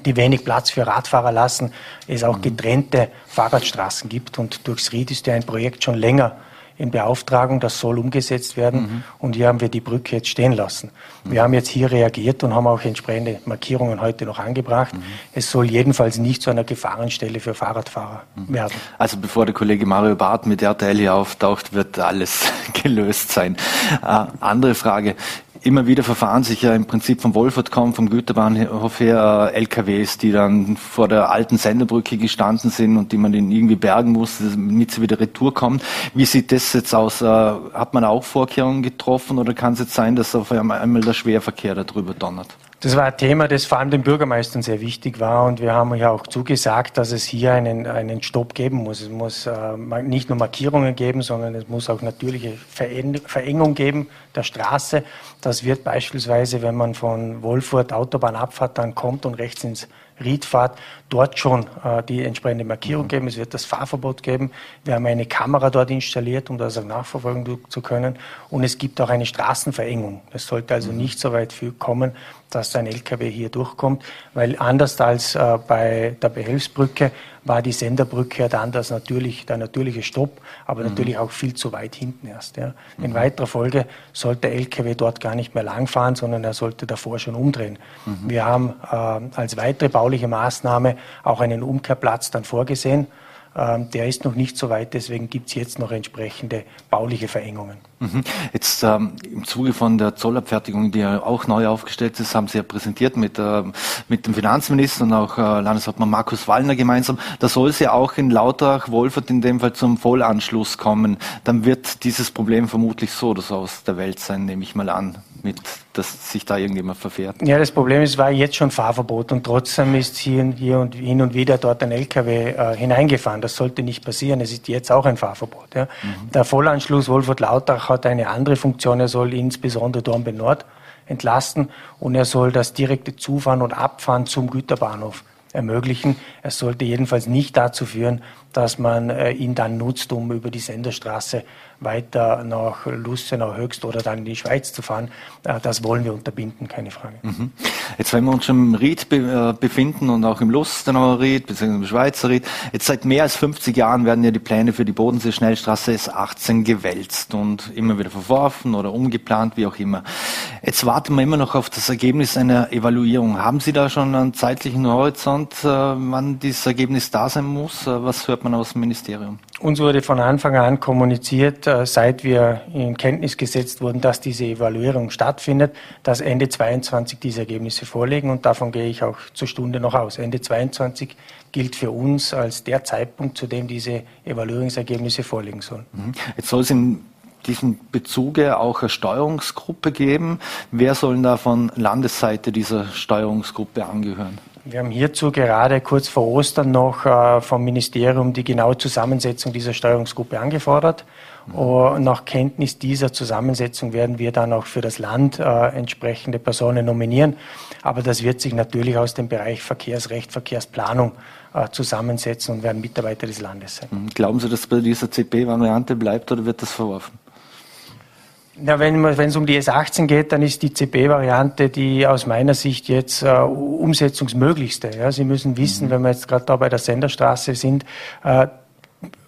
die wenig Platz für Radfahrer lassen, es auch getrennte Fahrradstraßen gibt. Und durchs Ried ist ja ein Projekt schon länger in Beauftragung, das soll umgesetzt werden. Mhm. Und hier haben wir die Brücke jetzt stehen lassen. Mhm. Wir haben jetzt hier reagiert und haben auch entsprechende Markierungen heute noch angebracht. Mhm. Es soll jedenfalls nicht zu einer Gefahrenstelle für Fahrradfahrer mhm. werden. Also bevor der Kollege Mario Barth mit RTL hier auftaucht, wird alles gelöst sein. Äh, andere Frage. Immer wieder verfahren sich ja im Prinzip vom Wolfert kommen, vom Güterbahnhof her, äh, LKWs, die dann vor der alten Senderbrücke gestanden sind und die man dann irgendwie bergen muss, damit sie wieder retour kommen. Wie sieht das jetzt aus? Äh, hat man auch Vorkehrungen getroffen oder kann es jetzt sein, dass auf einmal der Schwerverkehr darüber donnert? Das war ein Thema, das vor allem den Bürgermeistern sehr wichtig war und wir haben ja auch zugesagt, dass es hier einen, einen Stopp geben muss. Es muss äh, nicht nur Markierungen geben, sondern es muss auch natürliche Verengung geben der Straße. Das wird beispielsweise, wenn man von Wolfurt Autobahn abfahrt, dann kommt und rechts ins Riedfahrt dort schon äh, die entsprechende Markierung mhm. geben. Es wird das Fahrverbot geben. Wir haben eine Kamera dort installiert, um das auch nachverfolgen zu können. Und es gibt auch eine Straßenverengung. Es sollte also mhm. nicht so weit kommen, dass ein LKW hier durchkommt, weil anders als äh, bei der Behelfsbrücke war die Senderbrücke dann das natürlich, der natürliche Stopp, aber mhm. natürlich auch viel zu weit hinten erst. Ja. In mhm. weiterer Folge sollte der LKW dort gar nicht mehr langfahren, sondern er sollte davor schon umdrehen. Mhm. Wir haben äh, als weitere bauliche Maßnahme auch einen Umkehrplatz dann vorgesehen. Ähm, der ist noch nicht so weit, deswegen gibt es jetzt noch entsprechende bauliche Verengungen. Mhm. Jetzt ähm, im Zuge von der Zollabfertigung, die ja auch neu aufgestellt ist, haben Sie ja präsentiert mit, äh, mit dem Finanzminister und auch äh, Landeshauptmann Markus Wallner gemeinsam. Da soll es ja auch in Lautrach, Wolfert in dem Fall zum Vollanschluss kommen. Dann wird dieses Problem vermutlich so oder so aus der Welt sein, nehme ich mal an mit, dass sich da irgendjemand verfährt. Ja, das Problem ist, war jetzt schon Fahrverbot und trotzdem ist hier, hier und hin und wieder dort ein LKW äh, hineingefahren. Das sollte nicht passieren. Es ist jetzt auch ein Fahrverbot. Ja. Mhm. Der Vollanschluss Wolfurt-Lautach hat eine andere Funktion. Er soll insbesondere Dornbirn Nord entlasten und er soll das direkte Zufahren und Abfahren zum Güterbahnhof ermöglichen. Es sollte jedenfalls nicht dazu führen, dass man äh, ihn dann nutzt, um über die Senderstraße weiter nach Lustenau Höchst oder dann in die Schweiz zu fahren. Äh, das wollen wir unterbinden, keine Frage. Mhm. Jetzt, wenn wir uns im Ried äh, befinden und auch im Lustenauer Ried, beziehungsweise im Schweizer Ried, jetzt seit mehr als 50 Jahren werden ja die Pläne für die Bodensee-Schnellstraße S18 gewälzt und immer wieder verworfen oder umgeplant, wie auch immer. Jetzt warten wir immer noch auf das Ergebnis einer Evaluierung. Haben Sie da schon einen zeitlichen Horizont, äh, wann dieses Ergebnis da sein muss? Was hört man aus dem Ministerium? Uns wurde von Anfang an kommuniziert, äh, seit wir in Kenntnis gesetzt wurden, dass diese Evaluierung stattfindet, dass Ende 22 diese Ergebnisse vorliegen und davon gehe ich auch zur Stunde noch aus. Ende 22 gilt für uns als der Zeitpunkt, zu dem diese Evaluierungsergebnisse vorliegen sollen. Mhm. Jetzt soll es in diesem Bezuge auch eine Steuerungsgruppe geben. Wer soll da von Landesseite dieser Steuerungsgruppe angehören? Wir haben hierzu gerade kurz vor Ostern noch äh, vom Ministerium die genaue Zusammensetzung dieser Steuerungsgruppe angefordert. Und nach Kenntnis dieser Zusammensetzung werden wir dann auch für das Land äh, entsprechende Personen nominieren. Aber das wird sich natürlich aus dem Bereich Verkehrsrecht, Verkehrsplanung äh, zusammensetzen und werden Mitarbeiter des Landes sein. Mhm. Glauben Sie, dass bei dieser CP-Variante bleibt oder wird das verworfen? Ja, wenn es um die S18 geht, dann ist die CP-Variante die aus meiner Sicht jetzt äh, umsetzungsmöglichste. Ja, Sie müssen wissen, mhm. wenn wir jetzt gerade da bei der Senderstraße sind, äh,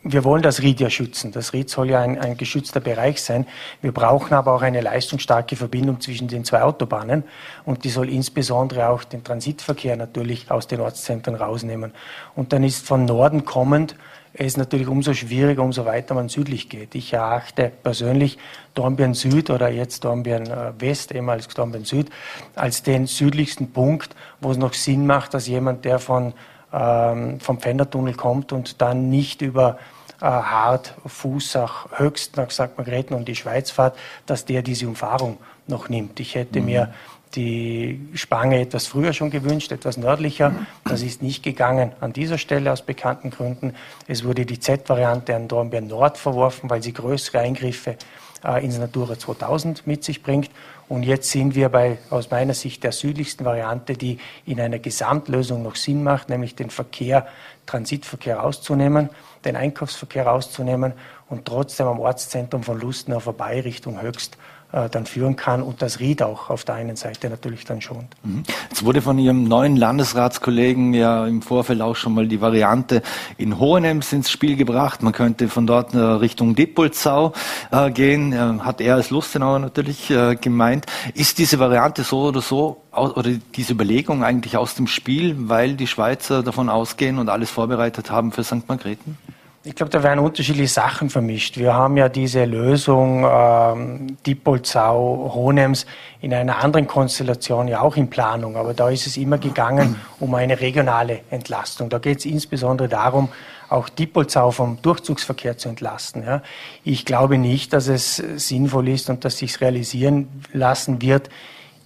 wir wollen das Ried ja schützen. Das Ried soll ja ein, ein, geschützter Bereich sein. Wir brauchen aber auch eine leistungsstarke Verbindung zwischen den zwei Autobahnen und die soll insbesondere auch den Transitverkehr natürlich aus den Ortszentren rausnehmen. Und dann ist von Norden kommend es ist natürlich umso schwieriger, umso weiter man südlich geht. Ich erachte persönlich Dornbirn Süd oder jetzt Dornbirn äh, West, ehemals Dornbirn Süd, als den südlichsten Punkt, wo es noch Sinn macht, dass jemand, der von, ähm, vom Pfändertunnel kommt und dann nicht über äh, Hart, Fußach, Höchst nach St. Margrethen und die Schweiz fährt, dass der diese Umfahrung noch nimmt. Ich hätte mhm. mir die Spange etwas früher schon gewünscht, etwas nördlicher. Das ist nicht gegangen an dieser Stelle aus bekannten Gründen. Es wurde die Z-Variante an Dornbirn Nord verworfen, weil sie größere Eingriffe äh, ins Natura 2000 mit sich bringt. Und jetzt sind wir bei, aus meiner Sicht, der südlichsten Variante, die in einer Gesamtlösung noch Sinn macht, nämlich den Verkehr, Transitverkehr rauszunehmen, den Einkaufsverkehr rauszunehmen und trotzdem am Ortszentrum von Lustenau vorbei Richtung Höchst dann führen kann und das Ried auch auf der einen Seite natürlich dann schont. Mhm. Es wurde von Ihrem neuen Landesratskollegen ja im Vorfeld auch schon mal die Variante in Hohenems ins Spiel gebracht. Man könnte von dort äh, Richtung Dippolzau äh, gehen, hat er als Lustenauer natürlich äh, gemeint. Ist diese Variante so oder so oder diese Überlegung eigentlich aus dem Spiel, weil die Schweizer davon ausgehen und alles vorbereitet haben für St. Margrethen? Ich glaube, da werden unterschiedliche Sachen vermischt. Wir haben ja diese Lösung ähm, Diepolzau, Honems in einer anderen Konstellation ja auch in Planung, aber da ist es immer gegangen um eine regionale Entlastung. Da geht es insbesondere darum, auch Diepolzau vom Durchzugsverkehr zu entlasten. Ja. Ich glaube nicht, dass es sinnvoll ist und dass sich realisieren lassen wird,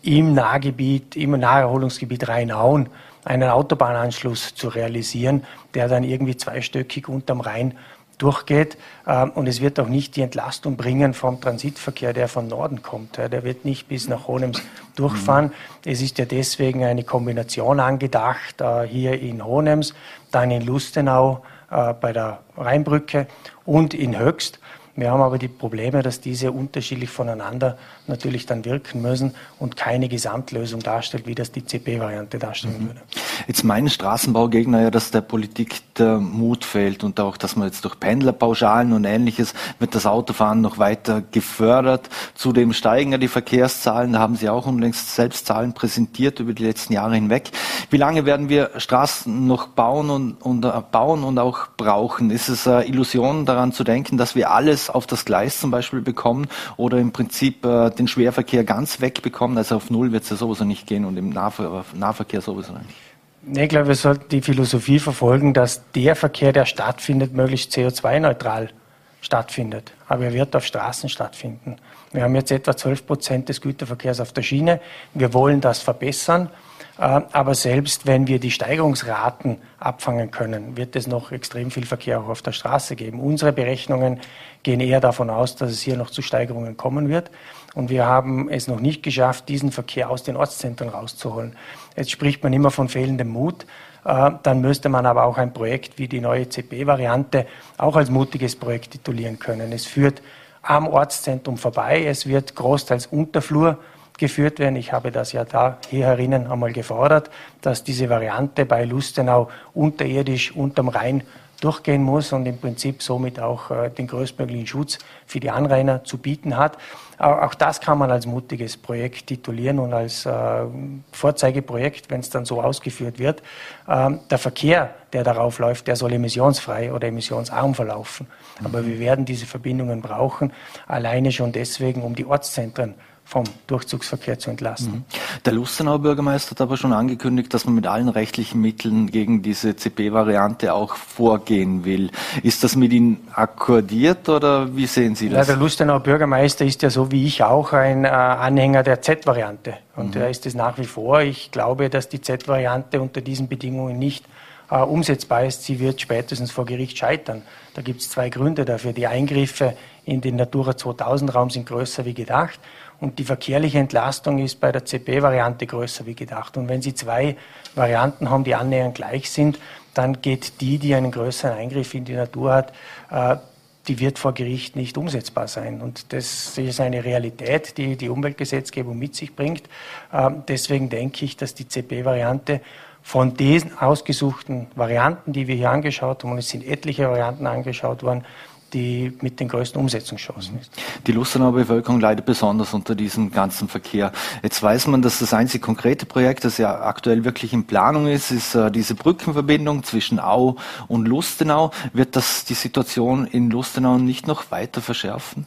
im Nahgebiet, im Naherholungsgebiet Rheinauen einen Autobahnanschluss zu realisieren, der dann irgendwie zweistöckig unterm Rhein durchgeht. Ähm, und es wird auch nicht die Entlastung bringen vom Transitverkehr, der von Norden kommt. Der wird nicht bis nach Honems durchfahren. Es ist ja deswegen eine Kombination angedacht, äh, hier in Honems, dann in Lustenau äh, bei der Rheinbrücke und in Höchst. Wir haben aber die Probleme, dass diese unterschiedlich voneinander natürlich dann wirken müssen und keine Gesamtlösung darstellt, wie das die CP-Variante darstellen mhm. würde. Jetzt meinen Straßenbaugegner ja, dass der Politik der Mut fehlt und auch, dass man jetzt durch Pendlerpauschalen und ähnliches wird das Autofahren noch weiter gefördert. Zudem steigen ja die Verkehrszahlen, da haben Sie auch unlängst selbst Zahlen präsentiert über die letzten Jahre hinweg. Wie lange werden wir Straßen noch bauen und, und uh, bauen und auch brauchen? Ist es eine Illusion daran zu denken, dass wir alles auf das Gleis zum Beispiel bekommen oder im Prinzip uh, den Schwerverkehr ganz wegbekommen. Also auf Null wird es ja sowieso nicht gehen und im Nahver Nahverkehr sowieso nicht. Ich glaube, wir sollten die Philosophie verfolgen, dass der Verkehr, der stattfindet, möglichst CO2-neutral stattfindet. Aber er wird auf Straßen stattfinden. Wir haben jetzt etwa 12 Prozent des Güterverkehrs auf der Schiene. Wir wollen das verbessern. Äh, aber selbst wenn wir die Steigerungsraten abfangen können, wird es noch extrem viel Verkehr auch auf der Straße geben. Unsere Berechnungen gehen eher davon aus, dass es hier noch zu Steigerungen kommen wird. Und wir haben es noch nicht geschafft, diesen Verkehr aus den Ortszentren rauszuholen. Jetzt spricht man immer von fehlendem Mut. Äh, dann müsste man aber auch ein Projekt wie die neue CP-Variante auch als mutiges Projekt titulieren können. Es führt am Ortszentrum vorbei. Es wird großteils Unterflur geführt werden. Ich habe das ja da hier herinnen einmal gefordert, dass diese Variante bei Lustenau unterirdisch unterm Rhein durchgehen muss und im Prinzip somit auch äh, den größtmöglichen Schutz für die Anrainer zu bieten hat. Auch das kann man als mutiges Projekt titulieren und als äh, Vorzeigeprojekt, wenn es dann so ausgeführt wird. Ähm, der Verkehr, der darauf läuft, der soll emissionsfrei oder emissionsarm verlaufen. Aber wir werden diese Verbindungen brauchen, alleine schon deswegen, um die Ortszentren vom Durchzugsverkehr zu entlasten. Mhm. Der Lustenauer Bürgermeister hat aber schon angekündigt, dass man mit allen rechtlichen Mitteln gegen diese CP-Variante auch vorgehen will. Ist das mit Ihnen akkordiert oder wie sehen Sie das? Ja, der Lustenauer Bürgermeister ist ja so wie ich auch ein äh, Anhänger der Z-Variante. Und mhm. er ist es nach wie vor. Ich glaube, dass die Z-Variante unter diesen Bedingungen nicht äh, umsetzbar ist. Sie wird spätestens vor Gericht scheitern. Da gibt es zwei Gründe dafür. Die Eingriffe in den Natura 2000-Raum sind größer wie gedacht und die verkehrliche Entlastung ist bei der CP-Variante größer wie gedacht. Und wenn Sie zwei Varianten haben, die annähernd gleich sind, dann geht die, die einen größeren Eingriff in die Natur hat, äh, die wird vor Gericht nicht umsetzbar sein. Und das ist eine Realität, die die Umweltgesetzgebung mit sich bringt. Ähm, deswegen denke ich, dass die CP-Variante von diesen ausgesuchten Varianten, die wir hier angeschaut haben, und es sind etliche Varianten angeschaut worden, die mit den größten Umsetzungschancen ist. Die Lustenauer Bevölkerung leidet besonders unter diesem ganzen Verkehr. Jetzt weiß man, dass das einzige konkrete Projekt, das ja aktuell wirklich in Planung ist, ist äh, diese Brückenverbindung zwischen Au und Lustenau. Wird das die Situation in Lustenau nicht noch weiter verschärfen?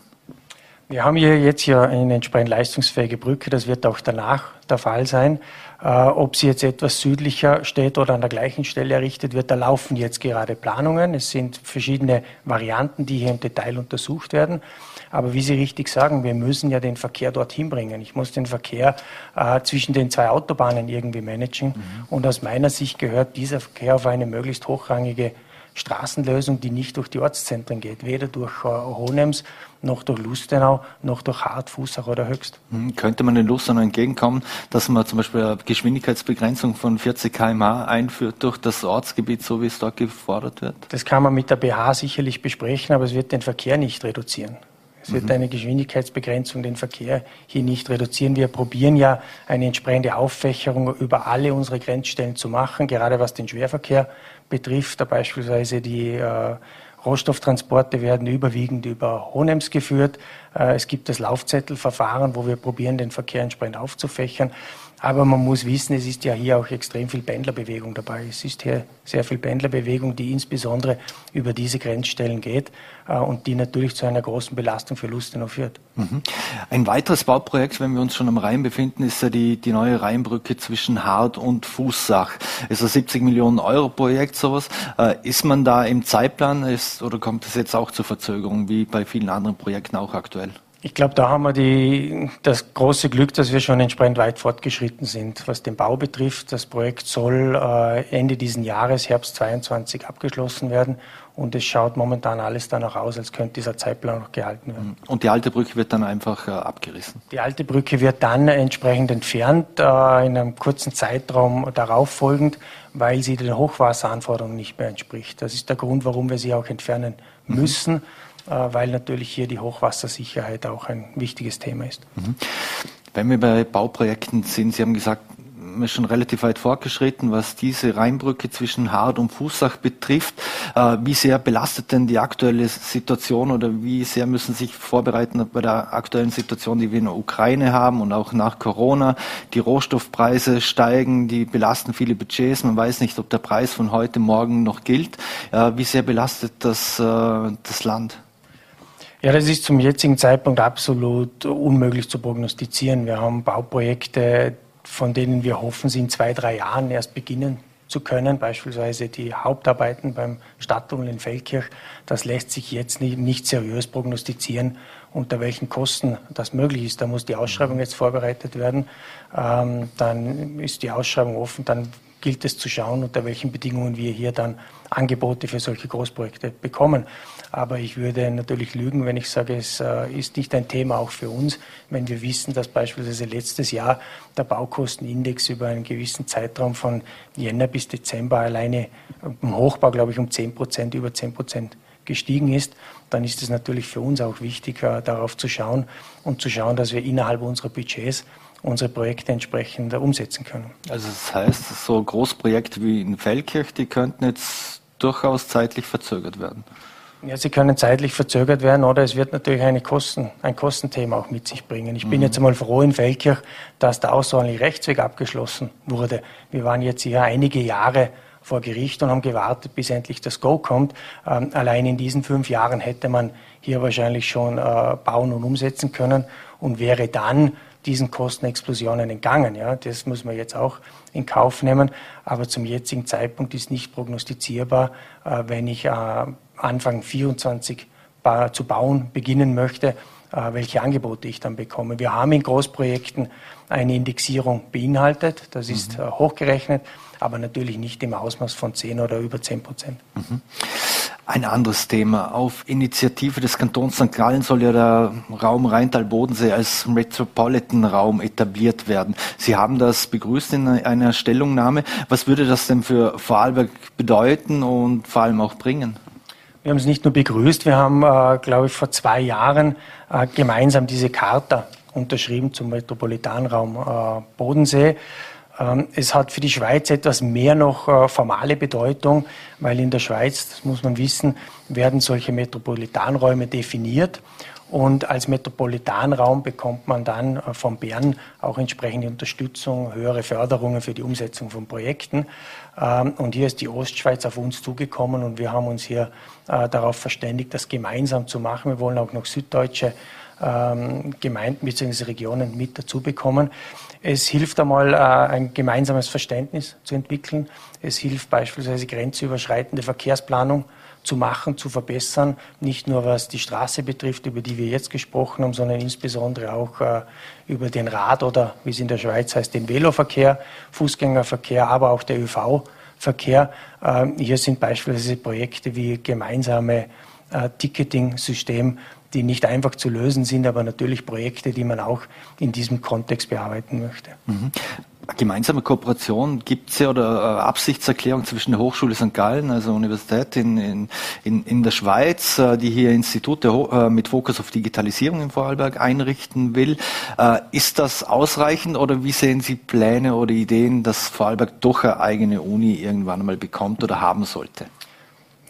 Wir haben hier jetzt ja eine entsprechend leistungsfähige Brücke. Das wird auch danach der Fall sein. Äh, ob sie jetzt etwas südlicher steht oder an der gleichen Stelle errichtet wird, da laufen jetzt gerade Planungen. Es sind verschiedene Varianten, die hier im Detail untersucht werden. Aber wie Sie richtig sagen, wir müssen ja den Verkehr dorthin bringen. Ich muss den Verkehr äh, zwischen den zwei Autobahnen irgendwie managen. Mhm. Und aus meiner Sicht gehört dieser Verkehr auf eine möglichst hochrangige Straßenlösung, die nicht durch die Ortszentren geht, weder durch äh, Honems noch durch Lustenau, noch durch Hart, Fußach oder Höchst. Hm, könnte man den Lustenau entgegenkommen, dass man zum Beispiel eine Geschwindigkeitsbegrenzung von 40 km/h einführt durch das Ortsgebiet, so wie es dort gefordert wird? Das kann man mit der BH sicherlich besprechen, aber es wird den Verkehr nicht reduzieren. Es wird mhm. eine Geschwindigkeitsbegrenzung den Verkehr hier nicht reduzieren. Wir probieren ja eine entsprechende Auffächerung über alle unsere Grenzstellen zu machen, gerade was den Schwerverkehr betrifft, da beispielsweise die äh, Rohstofftransporte werden überwiegend über Honems geführt. Äh, es gibt das Laufzettelverfahren, wo wir probieren, den Verkehr entsprechend aufzufächern. Aber man muss wissen, es ist ja hier auch extrem viel Pendlerbewegung dabei. Es ist hier sehr viel Pendlerbewegung, die insbesondere über diese Grenzstellen geht äh, und die natürlich zu einer großen Belastung für Lustenau führt. Mhm. Ein weiteres Bauprojekt, wenn wir uns schon am Rhein befinden, ist ja die, die neue Rheinbrücke zwischen Hart und Fußsach. Ist ein 70 Millionen Euro Projekt sowas. Äh, ist man da im Zeitplan ist, oder kommt es jetzt auch zur Verzögerung, wie bei vielen anderen Projekten auch aktuell? Ich glaube, da haben wir die, das große Glück, dass wir schon entsprechend weit fortgeschritten sind, was den Bau betrifft. Das Projekt soll äh, Ende diesen Jahres, Herbst 22, abgeschlossen werden. Und es schaut momentan alles danach aus, als könnte dieser Zeitplan noch gehalten werden. Und die alte Brücke wird dann einfach äh, abgerissen? Die alte Brücke wird dann entsprechend entfernt, äh, in einem kurzen Zeitraum darauf folgend, weil sie den Hochwasseranforderungen nicht mehr entspricht. Das ist der Grund, warum wir sie auch entfernen mhm. müssen. Mhm weil natürlich hier die Hochwassersicherheit auch ein wichtiges Thema ist. Mhm. Wenn wir bei Bauprojekten sind, Sie haben gesagt, wir sind schon relativ weit fortgeschritten, was diese Rheinbrücke zwischen Hart und Fußach betrifft. Äh, wie sehr belastet denn die aktuelle Situation oder wie sehr müssen sich vorbereiten bei der aktuellen Situation, die wir in der Ukraine haben und auch nach Corona? Die Rohstoffpreise steigen, die belasten viele Budgets. Man weiß nicht, ob der Preis von heute Morgen noch gilt. Äh, wie sehr belastet das das Land? Ja, das ist zum jetzigen Zeitpunkt absolut unmöglich zu prognostizieren. Wir haben Bauprojekte, von denen wir hoffen, sie in zwei, drei Jahren erst beginnen zu können, beispielsweise die Hauptarbeiten beim Stadttunnel in Feldkirch. Das lässt sich jetzt nicht, nicht, seriös prognostizieren, unter welchen Kosten das möglich ist. Da muss die Ausschreibung jetzt vorbereitet werden. Ähm, dann ist die Ausschreibung offen, dann gilt es zu schauen, unter welchen Bedingungen wir hier dann Angebote für solche Großprojekte bekommen. Aber ich würde natürlich lügen, wenn ich sage, es äh, ist nicht ein Thema auch für uns, wenn wir wissen, dass beispielsweise letztes Jahr der Baukostenindex über einen gewissen Zeitraum von Jänner bis Dezember alleine im Hochbau, glaube ich, um 10 Prozent, über 10 Prozent gestiegen ist, dann ist es natürlich für uns auch wichtig, äh, darauf zu schauen und zu schauen, dass wir innerhalb unserer Budgets unsere Projekte entsprechend umsetzen können. Also das heißt, so Großprojekte wie in Feldkirch, die könnten jetzt durchaus zeitlich verzögert werden. Ja, sie können zeitlich verzögert werden oder es wird natürlich eine Kosten, ein Kostenthema auch mit sich bringen. Ich bin mhm. jetzt einmal froh in Feldkirch, dass der außerordentliche Rechtsweg abgeschlossen wurde. Wir waren jetzt hier einige Jahre vor Gericht und haben gewartet, bis endlich das Go kommt. Ähm, allein in diesen fünf Jahren hätte man hier wahrscheinlich schon äh, bauen und umsetzen können und wäre dann diesen Kostenexplosionen entgangen. Ja, das muss man jetzt auch in Kauf nehmen. Aber zum jetzigen Zeitpunkt ist nicht prognostizierbar, äh, wenn ich äh, Anfang 24 zu bauen beginnen möchte, welche Angebote ich dann bekomme. Wir haben in Großprojekten eine Indexierung beinhaltet, das ist mhm. hochgerechnet, aber natürlich nicht im Ausmaß von 10 oder über 10 Prozent. Mhm. Ein anderes Thema. Auf Initiative des Kantons St. Gallen soll ja der Raum Rheintal-Bodensee als Metropolitan-Raum etabliert werden. Sie haben das begrüßt in einer Stellungnahme. Was würde das denn für Vorarlberg bedeuten und vor allem auch bringen? Wir haben es nicht nur begrüßt, wir haben, äh, glaube ich, vor zwei Jahren äh, gemeinsam diese Charta unterschrieben zum Metropolitanraum äh, Bodensee. Ähm, es hat für die Schweiz etwas mehr noch äh, formale Bedeutung, weil in der Schweiz, das muss man wissen, werden solche Metropolitanräume definiert. Und als Metropolitanraum bekommt man dann äh, von Bern auch entsprechende Unterstützung, höhere Förderungen für die Umsetzung von Projekten. Ähm, und hier ist die Ostschweiz auf uns zugekommen und wir haben uns hier darauf verständigt, das gemeinsam zu machen. Wir wollen auch noch süddeutsche ähm, Gemeinden bzw. Regionen mit dazu bekommen. Es hilft einmal, äh, ein gemeinsames Verständnis zu entwickeln. Es hilft beispielsweise grenzüberschreitende Verkehrsplanung zu machen, zu verbessern, nicht nur was die Straße betrifft, über die wir jetzt gesprochen haben, sondern insbesondere auch äh, über den Rad- oder, wie es in der Schweiz heißt, den Veloverkehr, Fußgängerverkehr, aber auch der ÖV-Verkehr. Äh, hier sind beispielsweise Projekte wie gemeinsame äh, Ticketing-System, die nicht einfach zu lösen sind, aber natürlich Projekte, die man auch in diesem Kontext bearbeiten möchte. Mhm gemeinsame Kooperation gibt es ja oder äh, Absichtserklärung zwischen der Hochschule St. Gallen, also Universität in, in, in der Schweiz, äh, die hier Institute äh, mit Fokus auf Digitalisierung in Vorarlberg einrichten will. Ist das ausreichend oder wie sehen Sie Pläne oder Ideen, dass Vorarlberg doch eine eigene Uni irgendwann mal bekommt oder haben sollte?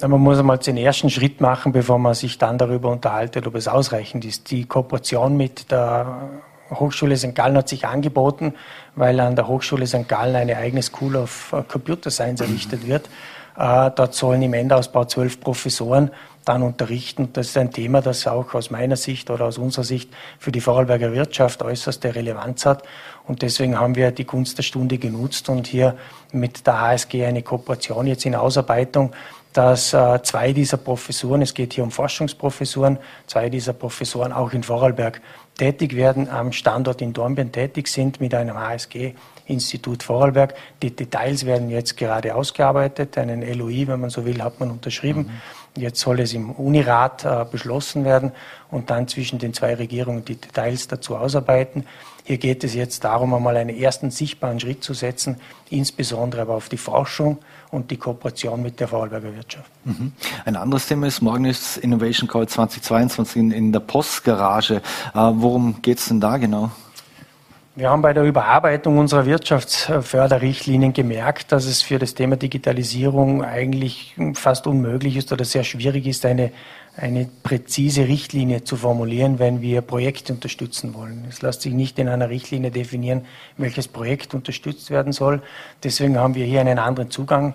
Man muss einmal den ersten Schritt machen, bevor man sich dann darüber unterhaltet, ob es ausreichend ist. Die Kooperation mit der Hochschule St. Gallen hat sich angeboten, weil an der Hochschule St. Gallen eine eigene School of Computer Science errichtet wird. Äh, dort sollen im Endausbau zwölf Professoren dann unterrichten. Das ist ein Thema, das auch aus meiner Sicht oder aus unserer Sicht für die Vorarlberger Wirtschaft äußerste Relevanz hat. Und deswegen haben wir die Gunst der Stunde genutzt und hier mit der HSG eine Kooperation jetzt in Ausarbeitung dass äh, zwei dieser Professuren, es geht hier um Forschungsprofessuren, zwei dieser Professoren auch in Vorarlberg tätig werden, am Standort in Dornbirn tätig sind mit einem HSG Institut Vorarlberg. Die Details werden jetzt gerade ausgearbeitet. Einen LOI, wenn man so will, hat man unterschrieben. Mhm. Jetzt soll es im Unirat äh, beschlossen werden und dann zwischen den zwei Regierungen die Details dazu ausarbeiten. Hier geht es jetzt darum, einmal einen ersten sichtbaren Schritt zu setzen, insbesondere aber auf die Forschung und die Kooperation mit der Vorarlberger Wirtschaft. Mhm. Ein anderes Thema ist, morgen ist Innovation Call 2022 in, in der Postgarage. Äh, worum geht es denn da genau? Wir haben bei der Überarbeitung unserer Wirtschaftsförderrichtlinien gemerkt, dass es für das Thema Digitalisierung eigentlich fast unmöglich ist oder sehr schwierig ist, eine, eine präzise Richtlinie zu formulieren, wenn wir Projekte unterstützen wollen. Es lässt sich nicht in einer Richtlinie definieren, welches Projekt unterstützt werden soll. Deswegen haben wir hier einen anderen Zugang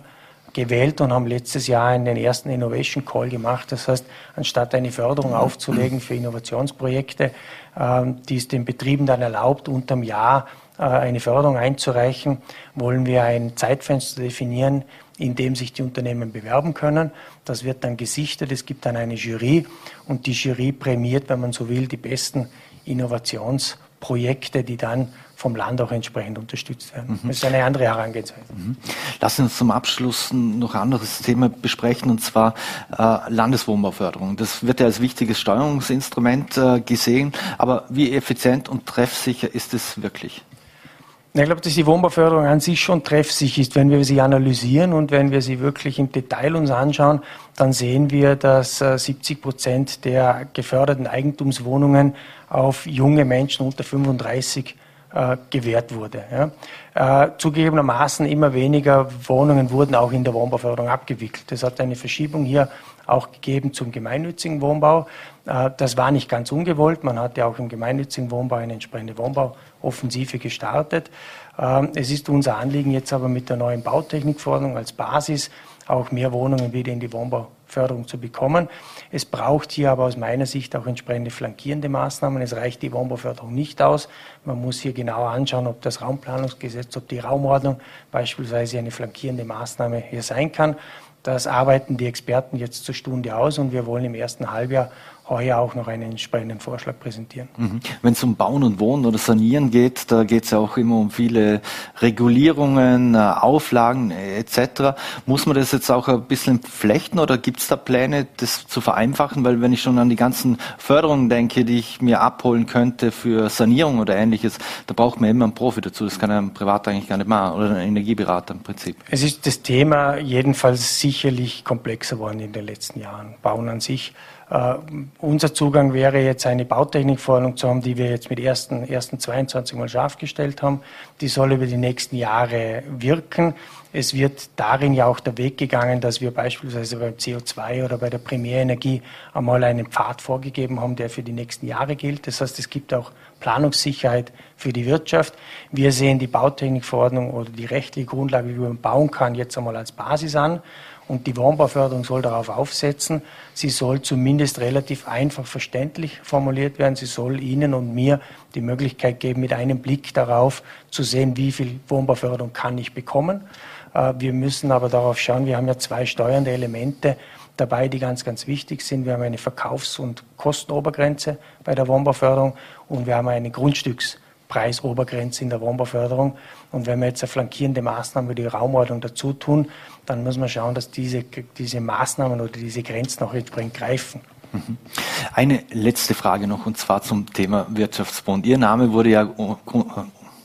gewählt und haben letztes Jahr den ersten Innovation Call gemacht. Das heißt, anstatt eine Förderung aufzulegen für Innovationsprojekte, ähm, die es den Betrieben dann erlaubt, unterm Jahr äh, eine Förderung einzureichen, wollen wir ein Zeitfenster definieren, in dem sich die Unternehmen bewerben können. Das wird dann gesichtet. Es gibt dann eine Jury und die Jury prämiert, wenn man so will, die besten Innovationsprojekte, die dann vom Land auch entsprechend unterstützt werden. Mhm. Das ist eine andere Herangehensweise. Mhm. Lassen Sie uns zum Abschluss noch ein anderes Thema besprechen, und zwar äh, Landeswohnbauförderung. Das wird ja als wichtiges Steuerungsinstrument äh, gesehen, aber wie effizient und treffsicher ist es wirklich? Ich glaube, dass die Wohnbauförderung an sich schon treffsicher ist. Wenn wir sie analysieren und wenn wir sie wirklich im Detail uns anschauen, dann sehen wir, dass 70 äh, Prozent der geförderten Eigentumswohnungen auf junge Menschen unter 35 äh, gewährt wurde. Ja. Äh, zugegebenermaßen immer weniger Wohnungen wurden auch in der Wohnbauförderung abgewickelt. Es hat eine Verschiebung hier auch gegeben zum gemeinnützigen Wohnbau. Äh, das war nicht ganz ungewollt. Man hat ja auch im gemeinnützigen Wohnbau eine entsprechende Wohnbauoffensive gestartet. Ähm, es ist unser Anliegen jetzt aber mit der neuen Bautechnikverordnung als Basis auch mehr Wohnungen wieder in die Wohnbauförderung zu bekommen. Es braucht hier aber aus meiner Sicht auch entsprechende flankierende Maßnahmen. Es reicht die Wohnbauförderung nicht aus. Man muss hier genauer anschauen, ob das Raumplanungsgesetz, ob die Raumordnung beispielsweise eine flankierende Maßnahme hier sein kann. Das arbeiten die Experten jetzt zur Stunde aus und wir wollen im ersten Halbjahr heuer auch noch einen entsprechenden Vorschlag präsentieren. Mhm. Wenn es um Bauen und Wohnen oder Sanieren geht, da geht es ja auch immer um viele Regulierungen, äh, Auflagen äh, etc. Muss man das jetzt auch ein bisschen flechten oder gibt es da Pläne, das zu vereinfachen? Weil wenn ich schon an die ganzen Förderungen denke, die ich mir abholen könnte für Sanierung oder ähnliches, da braucht man immer einen Profi dazu. Das kann ein Privat eigentlich gar nicht machen oder ein Energieberater im Prinzip. Es ist das Thema jedenfalls sicherlich komplexer geworden in den letzten Jahren. Bauen an sich Uh, unser Zugang wäre jetzt eine Bautechnikverordnung zu haben, die wir jetzt mit 1.1.22 mal scharf gestellt haben. Die soll über die nächsten Jahre wirken. Es wird darin ja auch der Weg gegangen, dass wir beispielsweise beim CO2 oder bei der Primärenergie einmal einen Pfad vorgegeben haben, der für die nächsten Jahre gilt. Das heißt, es gibt auch Planungssicherheit für die Wirtschaft. Wir sehen die Bautechnikverordnung oder die rechtliche Grundlage, wie man bauen kann, jetzt einmal als Basis an. Und die Wohnbauförderung soll darauf aufsetzen. Sie soll zumindest relativ einfach verständlich formuliert werden. Sie soll Ihnen und mir die Möglichkeit geben, mit einem Blick darauf zu sehen, wie viel Wohnbauförderung kann ich bekommen. Äh, wir müssen aber darauf schauen, wir haben ja zwei steuernde Elemente dabei, die ganz, ganz wichtig sind. Wir haben eine Verkaufs- und Kostenobergrenze bei der Wohnbauförderung und wir haben eine Grundstücks- Preisobergrenze in der Wohnbauförderung. Und wenn wir jetzt eine flankierende Maßnahme wie die Raumordnung dazu tun, dann muss man schauen, dass diese, diese Maßnahmen oder diese Grenzen auch entsprechend greifen. Mhm. Eine letzte Frage noch, und zwar zum Thema Wirtschaftsbund. Ihr Name wurde ja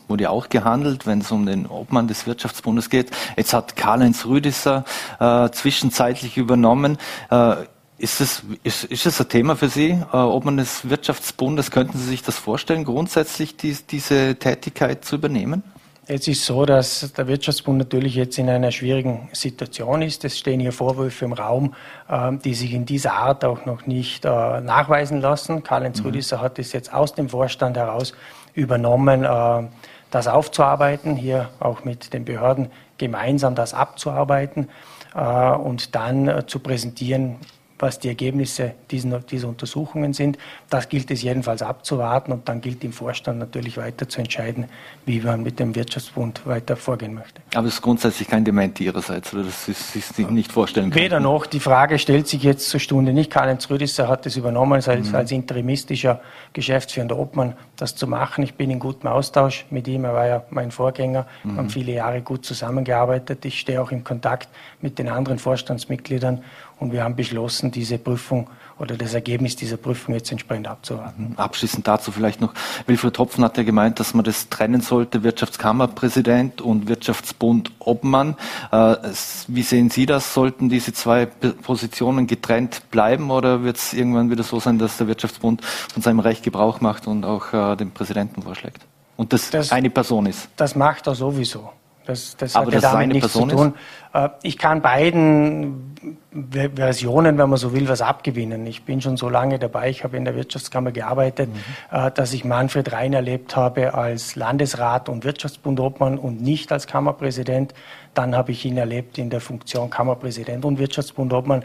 wurde auch gehandelt, wenn es um den Obmann des Wirtschaftsbundes geht. Jetzt hat Karl-Heinz Rüdisser äh, zwischenzeitlich übernommen. Äh, ist es, ist, ist es ein Thema für Sie, äh, ob man des Wirtschaftsbundes, könnten Sie sich das vorstellen, grundsätzlich die, diese Tätigkeit zu übernehmen? Jetzt ist so, dass der Wirtschaftsbund natürlich jetzt in einer schwierigen Situation ist. Es stehen hier Vorwürfe im Raum, ähm, die sich in dieser Art auch noch nicht äh, nachweisen lassen. Karl-Heinz mhm. Rüdisser hat es jetzt aus dem Vorstand heraus übernommen, äh, das aufzuarbeiten, hier auch mit den Behörden gemeinsam das abzuarbeiten und dann zu präsentieren, was die Ergebnisse diesen, dieser Untersuchungen sind. Das gilt es jedenfalls abzuwarten und dann gilt im Vorstand natürlich weiter zu entscheiden, wie man mit dem Wirtschaftsbund weiter vorgehen möchte. Aber es ist grundsätzlich kein Dementi Ihrerseits, oder das ist, sich nicht vorstellen können? Weder noch. Die Frage stellt sich jetzt zur Stunde nicht. Karl-Heinz Rüdisser hat es übernommen, als, mhm. als interimistischer geschäftsführender Obmann das zu machen. Ich bin in gutem Austausch mit ihm. Er war ja mein Vorgänger, mhm. haben viele Jahre gut zusammengearbeitet. Ich stehe auch im Kontakt mit den anderen Vorstandsmitgliedern und wir haben beschlossen, diese Prüfung oder das Ergebnis dieser Prüfung jetzt entsprechend abzuwarten. Abschließend dazu vielleicht noch, Wilfried Hopfen hat ja gemeint, dass man das trennen sollte, Wirtschaftskammerpräsident und Wirtschaftsbund Obmann. Äh, wie sehen Sie das? Sollten diese zwei Positionen getrennt bleiben oder wird es irgendwann wieder so sein, dass der Wirtschaftsbund von seinem Recht Gebrauch macht und auch äh, den Präsidenten vorschlägt? Und das, das eine Person ist? Das macht er sowieso. Das, das Aber hat ja damit nichts Person zu tun. Ist? Äh, ich kann beiden Versionen, wenn man so will, was abgewinnen. Ich bin schon so lange dabei, ich habe in der Wirtschaftskammer gearbeitet, mhm. Äh, dass ich Manfred Rhein erlebt habe als Landesrat und Wirtschaftsbundobmann und nicht als Kammerpräsident. Dann habe ich ihn erlebt in der Funktion Kammerpräsident und Wirtschaftsbundobmann.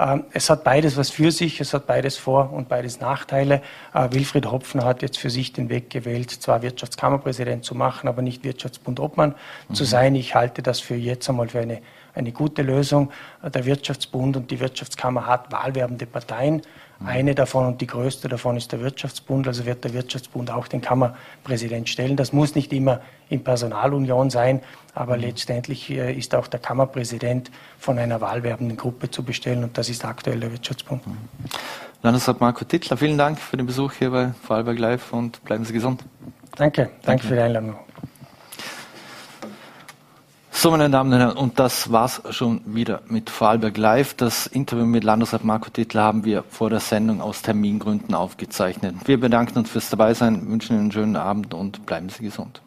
Ähm, es hat beides was für sich, es hat beides Vor- und beides Nachteile. Äh, Wilfried Hopfen hat jetzt für sich den Weg gewählt, zwar Wirtschaftskammerpräsident zu machen, aber nicht Wirtschaftsbund-Obmann mhm. zu sein. Ich halte das für jetzt einmal für eine eine gute Lösung. Äh, der Wirtschaftsbund und die Wirtschaftskammer hat wahlwerbende Parteien. Mhm. Eine davon und die größte davon ist der Wirtschaftsbund. Also wird der Wirtschaftsbund auch den Kammerpräsident stellen. Das muss nicht immer in Personalunion sein, aber mhm. letztendlich äh, ist auch der Kammerpräsident von einer wahlwerbenden Gruppe zu bestellen und das ist aktuell der Wirtschaftsbund. Mhm. Landesrat Marco Tittler, vielen Dank für den Besuch hier bei Vorarlberg Live und bleiben Sie gesund. Danke, danke, danke für die Einladung. So, meine Damen und Herren, und das war's schon wieder mit Vorarlberg Live. Das Interview mit Landesrat Marco Tittler haben wir vor der Sendung aus Termingründen aufgezeichnet. Wir bedanken uns fürs Dabeisein, wünschen Ihnen einen schönen Abend und bleiben Sie gesund.